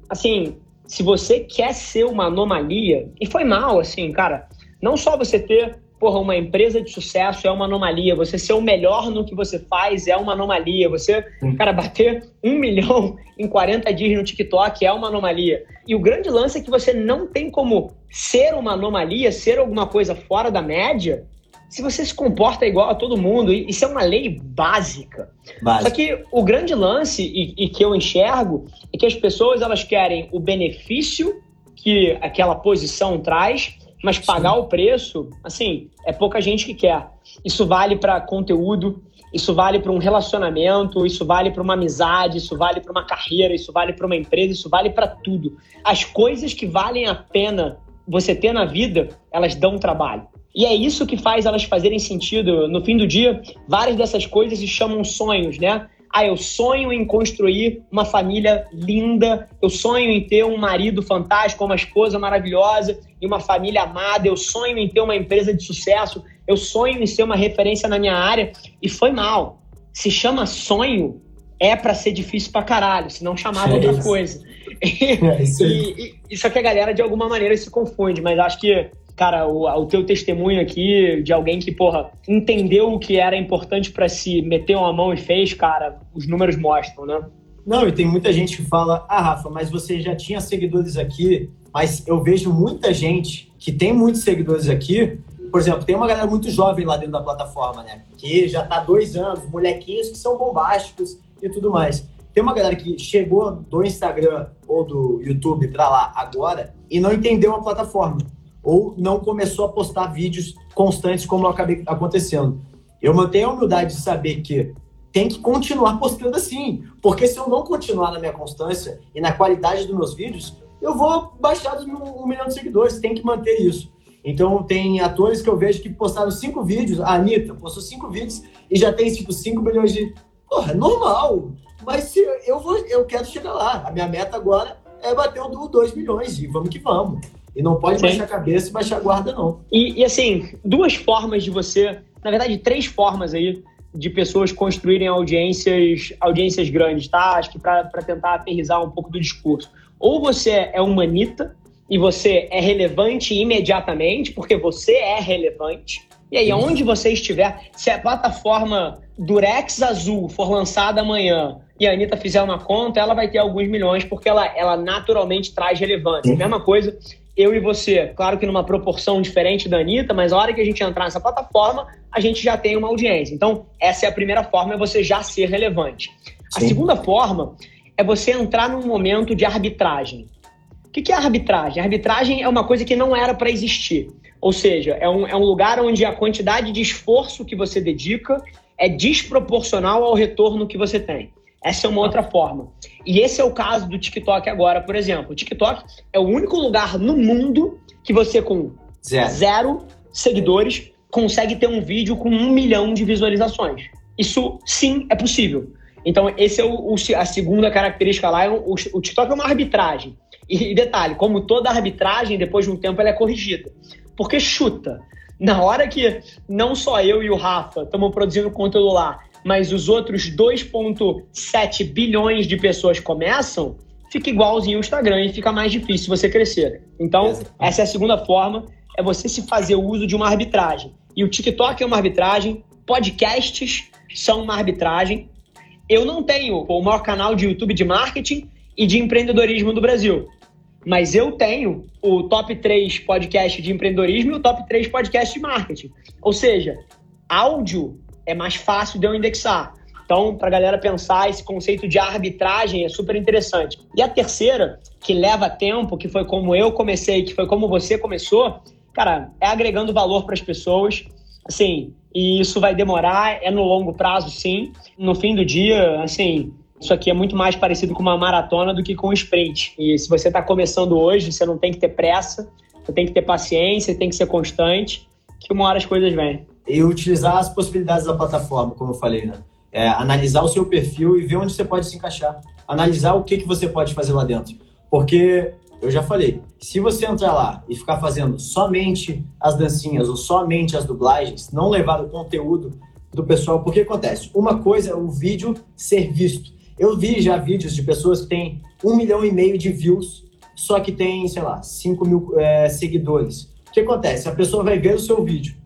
Speaker 1: assim, se você quer ser uma anomalia, e foi mal, assim, cara, não só você ter porra, uma empresa de sucesso é uma anomalia. Você ser o melhor no que você faz é uma anomalia. Você, cara, bater um milhão em 40 dias no TikTok é uma anomalia. E o grande lance é que você não tem como ser uma anomalia, ser alguma coisa fora da média, se você se comporta igual a todo mundo. Isso é uma lei básica. Básica. Só que o grande lance, e, e que eu enxergo, é que as pessoas elas querem o benefício que aquela posição traz mas pagar Sim. o preço, assim, é pouca gente que quer. Isso vale para conteúdo, isso vale para um relacionamento, isso vale para uma amizade, isso vale para uma carreira, isso vale para uma empresa, isso vale para tudo. As coisas que valem a pena você ter na vida, elas dão trabalho. E é isso que faz elas fazerem sentido. No fim do dia, várias dessas coisas se chamam sonhos, né? Ah, eu sonho em construir uma família linda, eu sonho em ter um marido fantástico, uma esposa maravilhosa e uma família amada, eu sonho em ter uma empresa de sucesso, eu sonho em ser uma referência na minha área. E foi mal. Se chama sonho, é para ser difícil pra caralho, se não chamava outra coisa. É isso e, e, só que a galera, de alguma maneira, se confunde, mas acho que cara, o, o teu testemunho aqui de alguém que, porra, entendeu o que era importante para si, meteu a mão e fez, cara, os números mostram, né?
Speaker 2: Não, e tem muita gente que fala, ah, Rafa, mas você já tinha seguidores aqui, mas eu vejo muita gente que tem muitos seguidores aqui, por exemplo, tem uma galera muito jovem lá dentro da plataforma, né? Que já tá dois anos, molequinhos que são bombásticos e tudo mais. Tem uma galera que chegou do Instagram ou do YouTube para lá agora e não entendeu a plataforma ou não começou a postar vídeos constantes como acabei acontecendo. Eu mantenho a humildade de saber que tem que continuar postando assim, porque se eu não continuar na minha constância e na qualidade dos meus vídeos, eu vou baixar um milhão de seguidores, tem que manter isso. Então, tem atores que eu vejo que postaram cinco vídeos. A Anitta postou cinco vídeos e já tem, tipo, cinco milhões de. Porra, é normal. Mas se eu, vou, eu quero chegar lá. A minha meta agora é bater o 2 milhões e vamos que vamos. E não pode Sim. baixar a cabeça e baixar a guarda, não.
Speaker 1: E, e, assim, duas formas de você, na verdade, três formas aí de pessoas construírem audiências, audiências grandes, tá? Acho que para tentar aterrizar um pouco do discurso. Ou você é uma Anitta, e você é relevante imediatamente, porque você é relevante. E aí, onde você estiver, se a plataforma Durex Azul for lançada amanhã e a Anitta fizer uma conta, ela vai ter alguns milhões, porque ela, ela naturalmente traz relevância. Uhum. Mesma coisa, eu e você, claro que numa proporção diferente da Anitta, mas a hora que a gente entrar nessa plataforma, a gente já tem uma audiência. Então, essa é a primeira forma, é você já ser relevante. Sim. A segunda forma é você entrar num momento de arbitragem. O que é arbitragem? A arbitragem é uma coisa que não era para existir. Ou seja, é um, é um lugar onde a quantidade de esforço que você dedica é desproporcional ao retorno que você tem. Essa é uma outra forma. E esse é o caso do TikTok agora, por exemplo. O TikTok é o único lugar no mundo que você, com zero, zero seguidores, consegue ter um vídeo com um milhão de visualizações. Isso sim é possível. Então, esse é o, o a segunda característica lá. É o, o TikTok é uma arbitragem. E detalhe, como toda arbitragem, depois de um tempo ela é corrigida. Porque chuta. Na hora que não só eu e o Rafa estamos produzindo conteúdo lá, mas os outros 2,7 bilhões de pessoas começam, fica igualzinho o Instagram e fica mais difícil você crescer. Então, essa é a segunda forma, é você se fazer uso de uma arbitragem. E o TikTok é uma arbitragem, podcasts são uma arbitragem. Eu não tenho o maior canal de YouTube de marketing e de empreendedorismo do Brasil. Mas eu tenho o top 3 podcast de empreendedorismo e o top 3 podcast de marketing. Ou seja, áudio é mais fácil de eu indexar. Então, para a galera pensar, esse conceito de arbitragem é super interessante. E a terceira, que leva tempo, que foi como eu comecei, que foi como você começou, cara, é agregando valor para as pessoas. Assim, e isso vai demorar, é no longo prazo, sim. No fim do dia, assim, isso aqui é muito mais parecido com uma maratona do que com um sprint. E se você está começando hoje, você não tem que ter pressa, você tem que ter paciência, tem que ser constante, que uma hora as coisas vêm.
Speaker 2: E utilizar as possibilidades da plataforma, como eu falei, né? É, analisar o seu perfil e ver onde você pode se encaixar. Analisar o que, que você pode fazer lá dentro. Porque, eu já falei, se você entrar lá e ficar fazendo somente as dancinhas ou somente as dublagens, não levar o conteúdo do pessoal, porque acontece? Uma coisa é o vídeo ser visto. Eu vi já vídeos de pessoas que têm um milhão e meio de views, só que tem, sei lá, 5 mil é, seguidores. O que acontece? A pessoa vai ver o seu vídeo.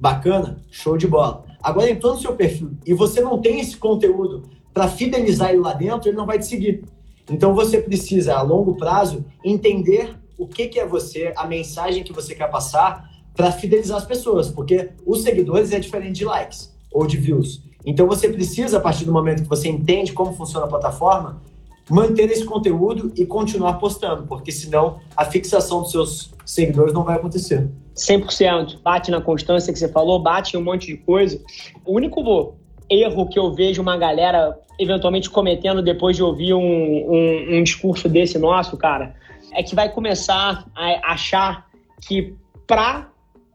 Speaker 2: Bacana, show de bola. Agora entrou no seu perfil e você não tem esse conteúdo para fidelizar ele lá dentro, ele não vai te seguir. Então você precisa, a longo prazo, entender o que, que é você, a mensagem que você quer passar para fidelizar as pessoas, porque os seguidores é diferente de likes ou de views. Então você precisa, a partir do momento que você entende como funciona a plataforma, manter esse conteúdo e continuar postando, porque senão a fixação dos seus seguidores não vai acontecer.
Speaker 1: 100%. Bate na constância que você falou, bate em um monte de coisa. O único erro que eu vejo uma galera eventualmente cometendo depois de ouvir um, um, um discurso desse nosso, cara, é que vai começar a achar que para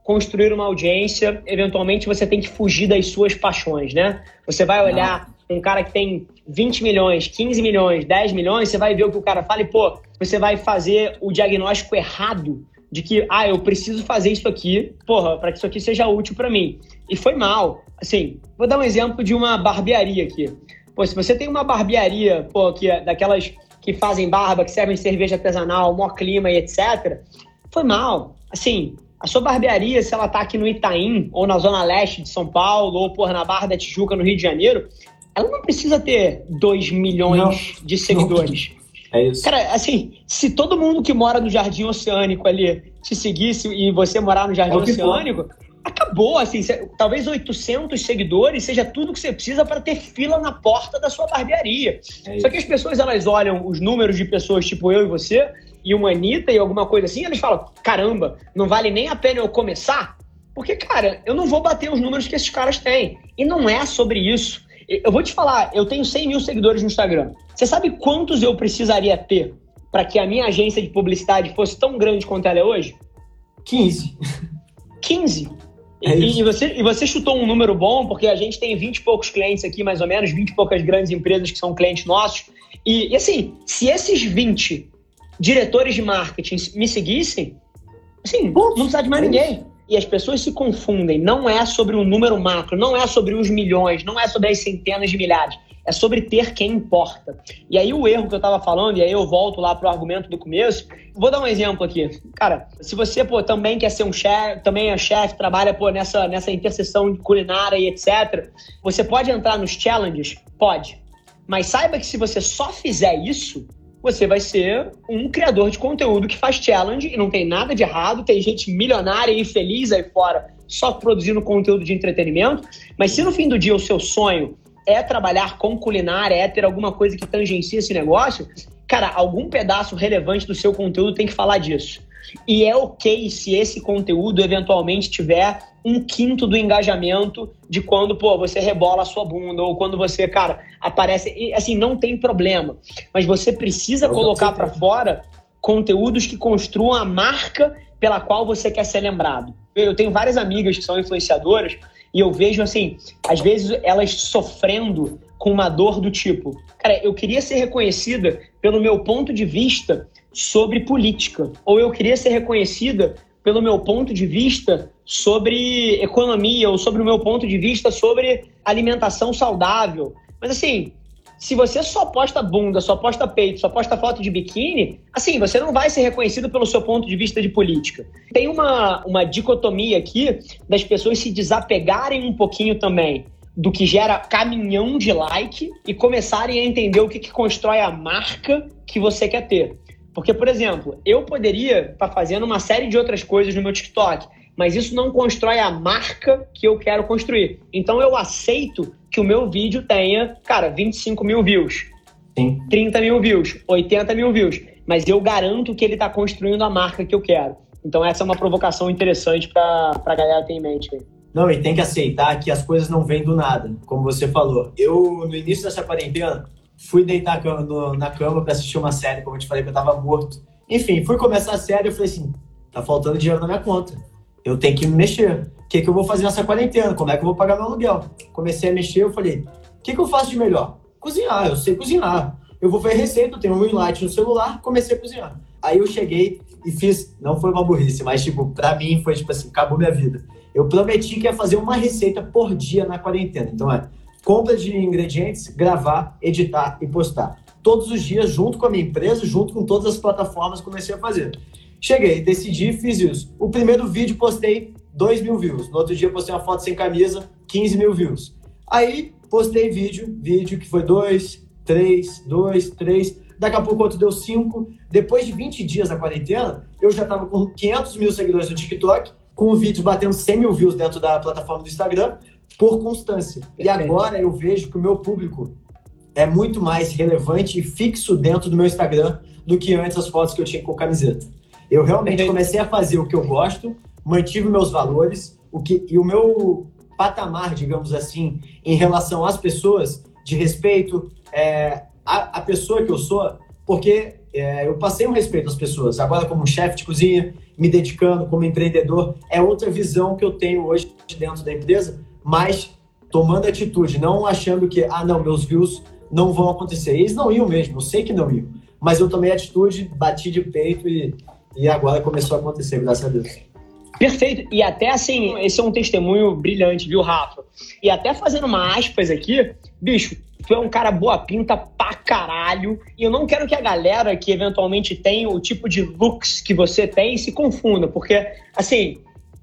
Speaker 1: construir uma audiência, eventualmente você tem que fugir das suas paixões, né? Você vai olhar Não. um cara que tem 20 milhões, 15 milhões, 10 milhões, você vai ver o que o cara fala e, pô, você vai fazer o diagnóstico errado de que, ah, eu preciso fazer isso aqui, porra, para que isso aqui seja útil para mim. E foi mal. Assim, vou dar um exemplo de uma barbearia aqui. Pô, se você tem uma barbearia, pô, que é daquelas que fazem barba, que servem cerveja artesanal, mó clima e etc., foi mal. Assim, a sua barbearia, se ela tá aqui no Itaim, ou na zona leste de São Paulo, ou por na Barra da Tijuca, no Rio de Janeiro, ela não precisa ter 2 milhões não, de seguidores.
Speaker 2: Não. É isso.
Speaker 1: Cara, assim, se todo mundo que mora no Jardim Oceânico ali te seguisse e você morar no Jardim é Oceânico, acabou acabou, assim, talvez 800 seguidores seja tudo que você precisa para ter fila na porta da sua barbearia. É Só que as pessoas, elas olham os números de pessoas tipo eu e você, e uma Anitta e alguma coisa assim, eles falam, caramba, não vale nem a pena eu começar? Porque, cara, eu não vou bater os números que esses caras têm. E não é sobre isso. Eu vou te falar, eu tenho 100 mil seguidores no Instagram. Você sabe quantos eu precisaria ter para que a minha agência de publicidade fosse tão grande quanto ela é hoje?
Speaker 2: 15.
Speaker 1: 15? É e, e, você, e você chutou um número bom, porque a gente tem 20 e poucos clientes aqui, mais ou menos, 20 e poucas grandes empresas que são clientes nossos. E, e assim, se esses 20 diretores de marketing me seguissem, assim, não precisa de mais é ninguém. E as pessoas se confundem. Não é sobre o um número macro, não é sobre os milhões, não é sobre as centenas de milhares é sobre ter quem importa. E aí o erro que eu estava falando, e aí eu volto lá pro argumento do começo, vou dar um exemplo aqui. Cara, se você pô, também quer ser um chefe, também é chefe, trabalha pô, nessa, nessa interseção culinária e etc., você pode entrar nos challenges? Pode. Mas saiba que se você só fizer isso, você vai ser um criador de conteúdo que faz challenge e não tem nada de errado, tem gente milionária e feliz aí fora só produzindo conteúdo de entretenimento, mas se no fim do dia o seu sonho é trabalhar com culinária, é ter alguma coisa que tangencia esse negócio, cara, algum pedaço relevante do seu conteúdo tem que falar disso. E é ok se esse conteúdo eventualmente tiver um quinto do engajamento de quando, pô, você rebola a sua bunda ou quando você, cara, aparece. E, assim, não tem problema. Mas você precisa Eu colocar para fora conteúdos que construam a marca pela qual você quer ser lembrado. Eu tenho várias amigas que são influenciadoras e eu vejo, assim, às vezes elas sofrendo com uma dor do tipo: cara, eu queria ser reconhecida pelo meu ponto de vista sobre política, ou eu queria ser reconhecida pelo meu ponto de vista sobre economia, ou sobre o meu ponto de vista sobre alimentação saudável. Mas assim, se você só posta bunda, só posta peito, só posta foto de biquíni, assim, você não vai ser reconhecido pelo seu ponto de vista de política. Tem uma, uma dicotomia aqui das pessoas se desapegarem um pouquinho também do que gera caminhão de like e começarem a entender o que, que constrói a marca que você quer ter. Porque, por exemplo, eu poderia estar tá fazendo uma série de outras coisas no meu TikTok, mas isso não constrói a marca que eu quero construir. Então eu aceito que o meu vídeo tenha, cara, 25 mil views, Sim. 30 mil views, 80 mil views, mas eu garanto que ele está construindo a marca que eu quero. Então essa é uma provocação interessante para a galera ter em mente.
Speaker 2: Não, e tem que aceitar que as coisas não vêm do nada, como você falou. Eu, no início dessa quarentena, fui deitar na cama para assistir uma série, como eu te falei que eu tava morto. Enfim, fui começar a série e falei assim, tá faltando dinheiro na minha conta. Eu tenho que me mexer que, que eu vou fazer nessa quarentena? Como é que eu vou pagar meu aluguel? Comecei a mexer, eu falei, o que, que eu faço de melhor? Cozinhar, eu sei cozinhar. Eu vou ver receita, eu tenho um Moonlight no celular, comecei a cozinhar. Aí eu cheguei e fiz, não foi uma burrice, mas tipo, pra mim foi tipo assim, acabou minha vida. Eu prometi que ia fazer uma receita por dia na quarentena. Então é, compra de ingredientes, gravar, editar e postar. Todos os dias, junto com a minha empresa, junto com todas as plataformas, comecei a fazer. Cheguei, decidi, fiz isso. O primeiro vídeo postei 2 mil views. No outro dia postei uma foto sem camisa, 15 mil views. Aí postei vídeo, vídeo que foi 2, 3, 2, 3. Daqui a pouco outro deu 5. Depois de 20 dias da quarentena, eu já estava com 500 mil seguidores no TikTok, com o vídeo batendo 100 mil views dentro da plataforma do Instagram, por constância. E agora eu vejo que o meu público é muito mais relevante e fixo dentro do meu Instagram do que antes as fotos que eu tinha com camiseta. Eu realmente comecei a fazer o que eu gosto, mantive meus valores o que, e o meu patamar, digamos assim, em relação às pessoas, de respeito, é, a, a pessoa que eu sou, porque é, eu passei um respeito às pessoas. Agora, como chefe de cozinha, me dedicando como empreendedor, é outra visão que eu tenho hoje dentro da empresa, mas tomando atitude, não achando que, ah, não, meus views não vão acontecer. Eles não iam mesmo, eu sei que não iam. Mas eu tomei atitude, bati de peito e, e agora começou a acontecer, graças a Deus.
Speaker 1: Perfeito. E até assim, esse é um testemunho brilhante, viu, Rafa? E até fazendo uma aspas aqui, bicho, tu é um cara boa pinta pra caralho. E eu não quero que a galera que eventualmente tem o tipo de looks que você tem se confunda, porque, assim,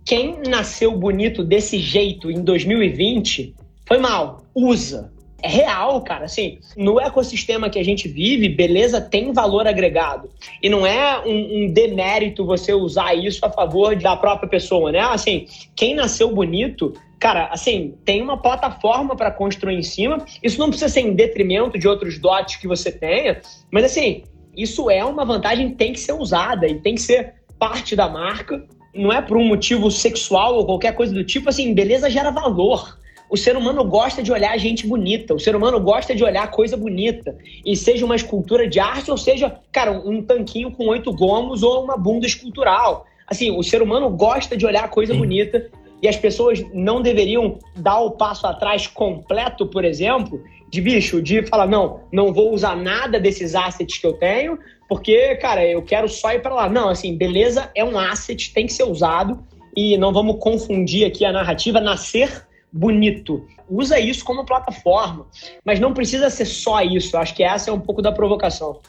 Speaker 1: quem nasceu bonito desse jeito em 2020 foi mal. Usa. é real, cara. Assim, no ecossistema que a gente vive, beleza tem valor agregado. E não é um, um demérito você usar isso a favor da própria pessoa, né? Assim, quem nasceu bonito cara, assim, tem uma plataforma para construir em cima. Isso não precisa ser em detrimento de outros dots que você tenha, mas assim, isso é uma vantagem que tem que ser usada e tem que ser parte da marca. Não é por um motivo sexual ou qualquer coisa do tipo, assim, beleza gera valor. O ser humano gosta de olhar gente bonita, o ser humano gosta de olhar coisa bonita. E seja uma escultura de arte, ou seja, cara, um tanquinho com oito gomos ou uma bunda escultural. Assim, o ser humano gosta de olhar coisa Sim. bonita e as pessoas não deveriam dar o passo atrás completo, por exemplo, de bicho, de falar, não, não vou usar nada desses assets que eu tenho, porque, cara, eu quero só ir para lá. Não, assim, beleza é um asset, tem que ser usado, e não vamos confundir aqui a narrativa, nascer bonito. Usa isso como plataforma, mas não precisa ser só isso. Acho que essa é um pouco da provocação.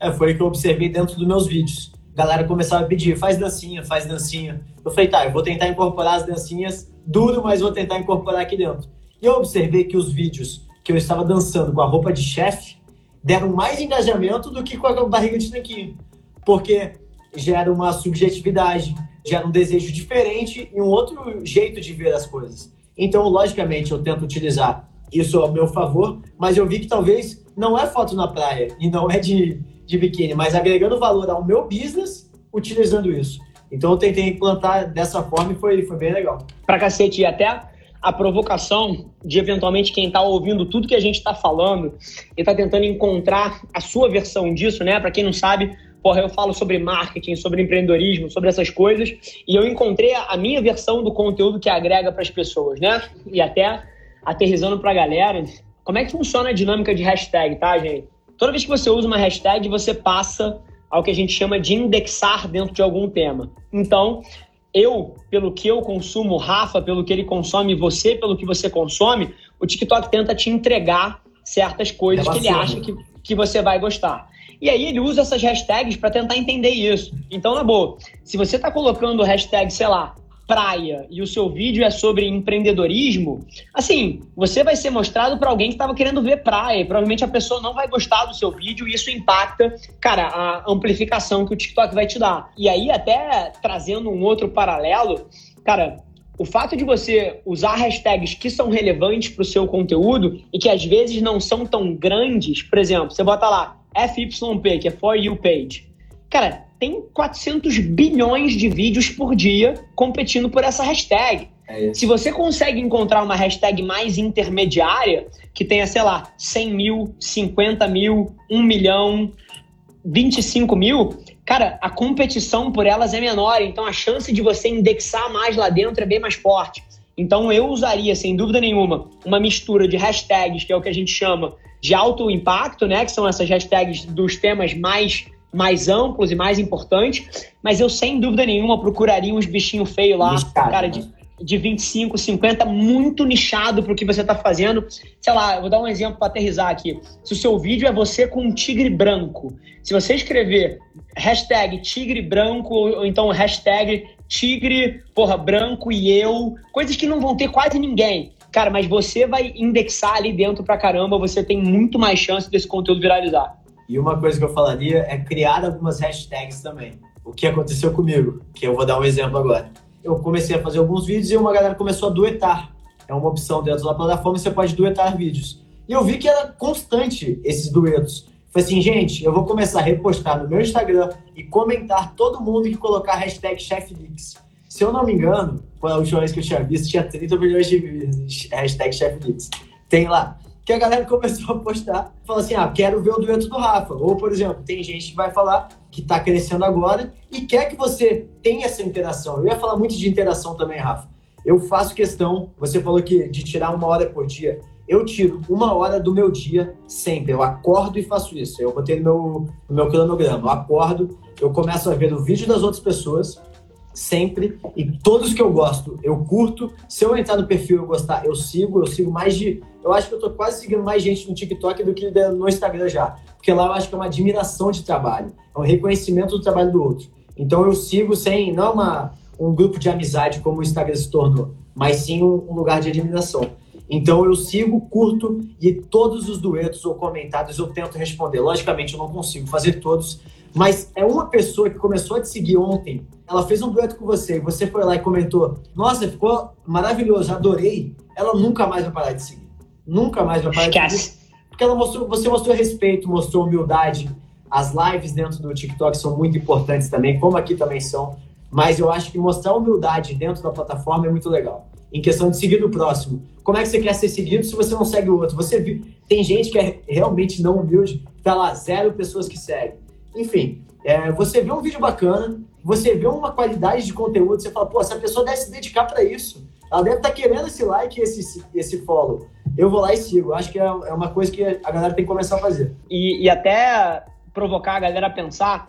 Speaker 2: É, foi o que eu observei dentro dos meus vídeos. A galera começava a pedir, faz dancinha, faz dancinha. Eu falei, tá, eu vou tentar incorporar as dancinhas duro, mas vou tentar incorporar aqui dentro. E eu observei que os vídeos que eu estava dançando com a roupa de chefe deram mais engajamento do que com a barriga de tanquinho. Porque gera uma subjetividade, gera um desejo diferente e um outro jeito de ver as coisas. Então, logicamente, eu tento utilizar isso ao meu favor, mas eu vi que talvez não é foto na praia e não é de, de biquíni, mas agregando valor ao meu business utilizando isso. Então eu tentei implantar dessa forma e foi, foi bem legal.
Speaker 1: Pra cacete, e até a provocação de eventualmente quem está ouvindo tudo que a gente está falando e está tentando encontrar a sua versão disso, né? Para quem não sabe, porra, eu falo sobre marketing, sobre empreendedorismo, sobre essas coisas, e eu encontrei a minha versão do conteúdo que agrega para as pessoas, né? E até aterrizando para a galera, como é que funciona a dinâmica de hashtag, tá, gente? Toda vez que você usa uma hashtag, você passa ao que a gente chama de indexar dentro de algum tema. Então, eu, pelo que eu consumo, Rafa, pelo que ele consome, você, pelo que você consome, o TikTok tenta te entregar certas coisas que ele acha que, que você vai gostar. E aí ele usa essas hashtags para tentar entender isso. Então, na boa, se você está colocando hashtag, sei lá, praia e o seu vídeo é sobre empreendedorismo, assim, você vai ser mostrado para alguém que estava querendo ver praia. E provavelmente a pessoa não vai gostar do seu vídeo e isso impacta, cara, a amplificação que o TikTok vai te dar. E aí, até trazendo um outro paralelo, cara, o fato de você usar hashtags que são relevantes para o seu conteúdo e que às vezes não são tão grandes, por exemplo, você bota lá FYP, que é For You Page. Cara, tem 400 bilhões de vídeos por dia competindo por essa hashtag. É Se você consegue encontrar uma hashtag mais intermediária, que tenha, sei lá, 100 mil, 50 mil, 1 milhão, 25 mil, cara, a competição por elas é menor, então a chance de você indexar mais lá dentro é bem mais forte. Então eu usaria, sem dúvida nenhuma, uma mistura de hashtags, que é o que a gente chama de alto impacto, né? Que são essas hashtags dos temas mais, mais amplos e mais importantes. Mas eu, sem dúvida nenhuma, procuraria uns bichinhos feios lá, cara, de, de 25, 50, muito nichado para o que você está fazendo. Sei lá, eu vou dar um exemplo para aterrizar aqui. Se o seu vídeo é você com um tigre branco, se você escrever hashtag tigre branco ou então hashtag tigre, porra, branco e eu, coisas que não vão ter quase ninguém. Cara, mas você vai indexar ali dentro pra caramba, você tem muito mais chance desse conteúdo viralizar.
Speaker 2: E uma coisa que eu falaria é criar algumas hashtags também. O que aconteceu comigo, que eu vou dar um exemplo agora. Eu comecei a fazer alguns vídeos e uma galera começou a duetar. É uma opção dentro da plataforma, você pode duetar vídeos. E eu vi que era constante esses duetos. Falei assim, gente, eu vou começar a repostar no meu Instagram e comentar todo mundo que colocar a hashtag ChefLix. Se eu não me engano, a última vez que eu tinha visto, tinha 30 milhões de hashtag ChefLix. Tem lá. Que a galera começou a postar, falou assim, ah, quero ver o dueto do Rafa. Ou, por exemplo, tem gente que vai falar que está crescendo agora e quer que você tenha essa interação. Eu ia falar muito de interação também, Rafa. Eu faço questão, você falou que de tirar uma hora por dia eu tiro uma hora do meu dia sempre. Eu acordo e faço isso. Eu botei no meu, no meu cronograma. Eu acordo, eu começo a ver o vídeo das outras pessoas, sempre. E todos que eu gosto, eu curto. Se eu entrar no perfil e gostar, eu sigo. Eu sigo mais de. Eu acho que eu tô quase seguindo mais gente no TikTok do que no Instagram já. Porque lá eu acho que é uma admiração de trabalho. É um reconhecimento do trabalho do outro. Então eu sigo sem. Não é uma, um grupo de amizade como o Instagram se tornou, mas sim um, um lugar de admiração. Então eu sigo, curto e todos os duetos ou comentários eu tento responder. Logicamente eu não consigo fazer todos, mas é uma pessoa que começou a te seguir ontem. Ela fez um dueto com você você foi lá e comentou: Nossa, ficou maravilhoso, adorei. Ela nunca mais vai parar de seguir. Nunca mais vai parar
Speaker 1: Esquece.
Speaker 2: de seguir. Porque ela mostrou, você mostrou respeito, mostrou humildade. As lives dentro do TikTok são muito importantes também, como aqui também são. Mas eu acho que mostrar humildade dentro da plataforma é muito legal. Em questão de seguir o próximo. Como é que você quer ser seguido se você não segue o outro? Você viu, tem gente que é realmente não humilde, tá lá, zero pessoas que seguem. Enfim, é, você vê um vídeo bacana, você vê uma qualidade de conteúdo, você fala, pô, essa pessoa deve se dedicar para isso. Ela deve estar tá querendo esse like e esse, esse follow. Eu vou lá e sigo. Acho que é, é uma coisa que a galera tem que começar a fazer.
Speaker 1: E, e até provocar a galera a pensar,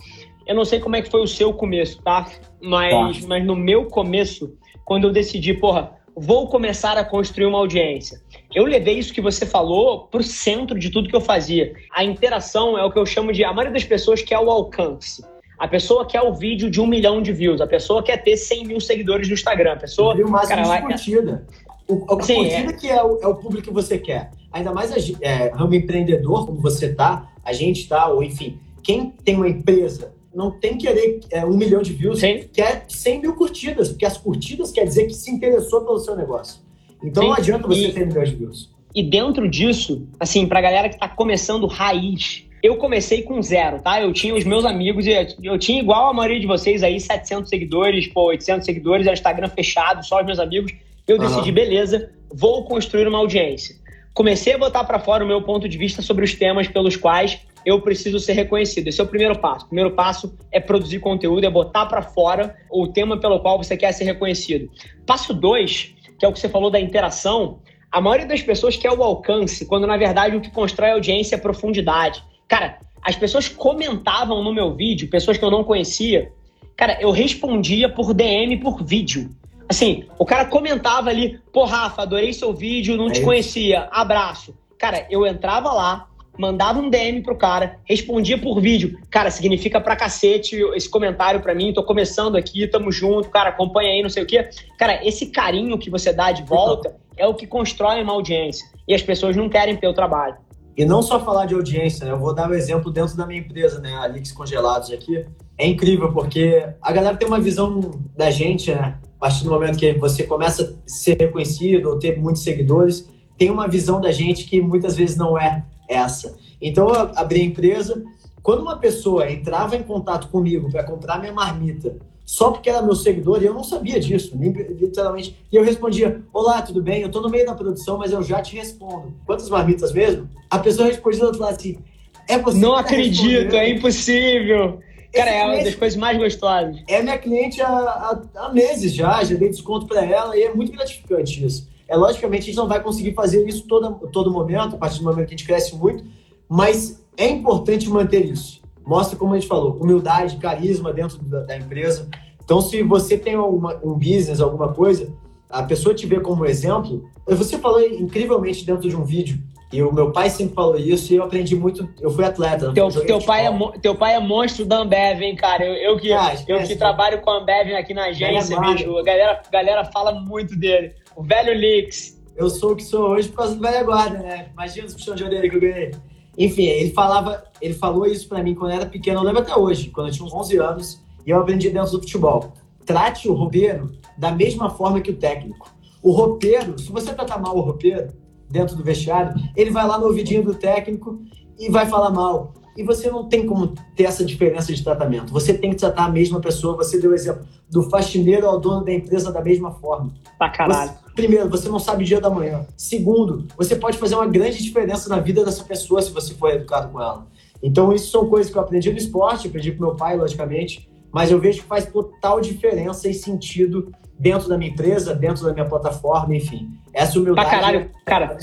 Speaker 1: eu não sei como é que foi o seu começo, tá? Mas, tá. mas no meu começo, quando eu decidi, porra, vou começar a construir uma audiência. Eu levei isso que você falou para o centro de tudo que eu fazia. A interação é o que eu chamo de. A maioria das pessoas quer o alcance. A pessoa quer o vídeo de um milhão de views. A pessoa quer ter 100 mil seguidores no Instagram. A pessoa.
Speaker 2: o máximo cara, de curtida. O, a Sim, curtida é. que é o, é o, público que você quer. Ainda mais a, é, ramo empreendedor, como você tá, a gente tá, ou enfim, quem tem uma empresa não tem que querer é, um milhão de views, Sim. quer 100 mil curtidas, porque as curtidas quer dizer que se interessou pelo seu negócio. Então Sim. não adianta você e, ter milhões de views.
Speaker 1: E dentro disso, assim, pra galera que tá começando raiz, eu comecei com zero, tá? Eu tinha os meus amigos, eu tinha igual a maioria de vocês aí, 700 seguidores, pô, 800 seguidores, era Instagram fechado, só os meus amigos. Eu decidi, uhum. beleza, vou construir uma audiência. Comecei a botar para fora o meu ponto de vista sobre os temas pelos quais eu preciso ser reconhecido. Esse é o primeiro passo. O primeiro passo é produzir conteúdo, é botar para fora o tema pelo qual você quer ser reconhecido. Passo dois, que é o que você falou da interação, a maioria das pessoas quer o alcance, quando na verdade o que constrói a audiência é profundidade. Cara, as pessoas comentavam no meu vídeo, pessoas que eu não conhecia, cara, eu respondia por DM por vídeo. Assim, o cara comentava ali, pô, Rafa, adorei seu vídeo, não é te isso. conhecia, abraço. Cara, eu entrava lá, mandava um DM pro cara, respondia por vídeo. Cara, significa pra cacete esse comentário pra mim, tô começando aqui, tamo junto, cara, acompanha aí, não sei o quê. Cara, esse carinho que você dá de volta é o que constrói uma audiência. E as pessoas não querem ter o trabalho.
Speaker 2: E não só falar de audiência, né? Eu vou dar um exemplo dentro da minha empresa, né? A Lix Congelados aqui. É incrível, porque a galera tem uma visão da gente, né? A partir do momento que você começa a ser reconhecido ou ter muitos seguidores, tem uma visão da gente que muitas vezes não é essa. Então eu abri a empresa. Quando uma pessoa entrava em contato comigo para comprar minha marmita, só porque era meu seguidor, e eu não sabia disso, literalmente. E eu respondia: Olá, tudo bem? Eu estou no meio da produção, mas eu já te respondo. Quantas marmitas mesmo? A pessoa respondia do outro lado assim: É você.
Speaker 1: Não tá acredito, é impossível. Cara, é uma das coisas mais gostosas.
Speaker 2: É minha cliente há, há, há meses já, já dei desconto para ela e é muito gratificante isso. É logicamente a gente não vai conseguir fazer isso todo, todo momento, a partir do momento que a gente cresce muito, mas é importante manter isso. Mostra, como a gente falou, humildade, carisma dentro da, da empresa. Então, se você tem uma, um business, alguma coisa, a pessoa te vê como exemplo. Você falou incrivelmente dentro de um vídeo e o meu pai sempre falou isso e eu aprendi muito. Eu fui atleta.
Speaker 1: Teu, teu, pai, é, teu pai é monstro da Ambev, hein, cara? Eu, eu que, ah, eu que trabalho com a Ambev aqui na agência, bicho. A galera, a galera fala muito dele. O velho Lix.
Speaker 2: Eu sou o que sou hoje por causa do velho guarda, né? Imagina os puxão de orelha que eu ganhei. Enfim, ele falava, ele falou isso para mim quando eu era pequeno, eu lembro até hoje, quando eu tinha uns 11 anos, e eu aprendi dentro do futebol. Trate o roupeiro da mesma forma que o técnico. O roupeiro, se você tratar mal o roupeiro, dentro do vestiário, ele vai lá no ouvidinho do técnico e vai falar mal. E você não tem como ter essa diferença de tratamento. Você tem que tratar a mesma pessoa. Você deu o exemplo do faxineiro ao dono da empresa da mesma forma.
Speaker 1: Pra caralho.
Speaker 2: Você, primeiro, você não sabe o dia da manhã. Segundo, você pode fazer uma grande diferença na vida dessa pessoa se você for educado com ela. Então, isso são coisas que eu aprendi no esporte, aprendi com meu pai, logicamente, mas eu vejo que faz total diferença e sentido dentro da minha empresa, dentro da minha plataforma, enfim. Essa humildade.
Speaker 1: Pra caralho, é cara.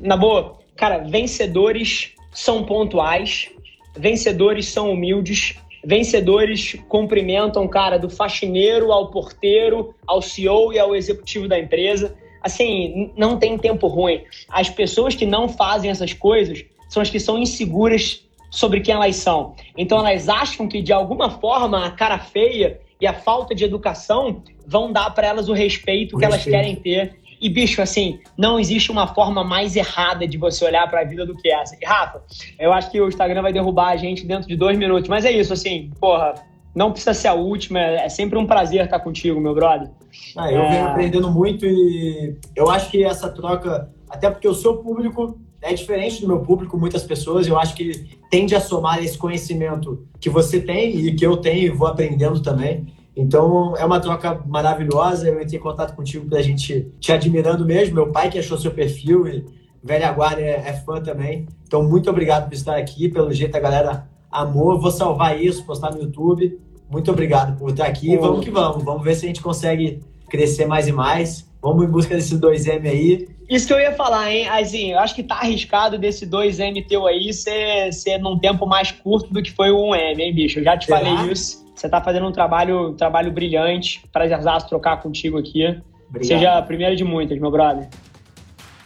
Speaker 1: Na boa, cara, vencedores são pontuais, vencedores são humildes, vencedores cumprimentam, cara, do faxineiro ao porteiro, ao CEO e ao executivo da empresa. Assim, não tem tempo ruim. As pessoas que não fazem essas coisas são as que são inseguras sobre quem elas são. Então elas acham que de alguma forma a cara feia e a falta de educação vão dar para elas o respeito o que respeito. elas querem ter E, bicho, assim, não existe uma forma mais errada de você olhar para a vida do que essa. E, Rafa, eu acho que o Instagram vai derrubar a gente dentro de dois minutos. Mas é isso, assim, porra, não precisa ser a última. É sempre um prazer estar contigo, meu brother.
Speaker 2: Ah, eu é... venho aprendendo muito e eu acho que essa troca, até porque o seu público é diferente do meu público, muitas pessoas, eu acho que tende a somar esse conhecimento que você tem e que eu tenho e vou aprendendo também. Então é uma troca maravilhosa. Eu entrei em contato contigo para a gente te admirando mesmo. Meu pai que achou seu perfil e velha guarda é, é, fã também. Então muito obrigado por estar aqui. Pelo jeito a galera amou. Vou salvar isso, postar no YouTube. Muito obrigado por estar aqui. Vamos que vamos. Vamos ver se a gente consegue crescer mais e mais. Vamos em busca desses 2M aí.
Speaker 1: Isso que eu ia falar, hein? Assim, eu acho que tá arriscado desse 2M teu aí ser, ser num tempo mais curto do que foi o 1M, hein, bicho? Eu já te Será? falei isso. Você tá fazendo um trabalho, um trabalho brilhante. Prazerzaço trocar contigo aqui. Obrigado. Seja a primeira de muitas, meu brother.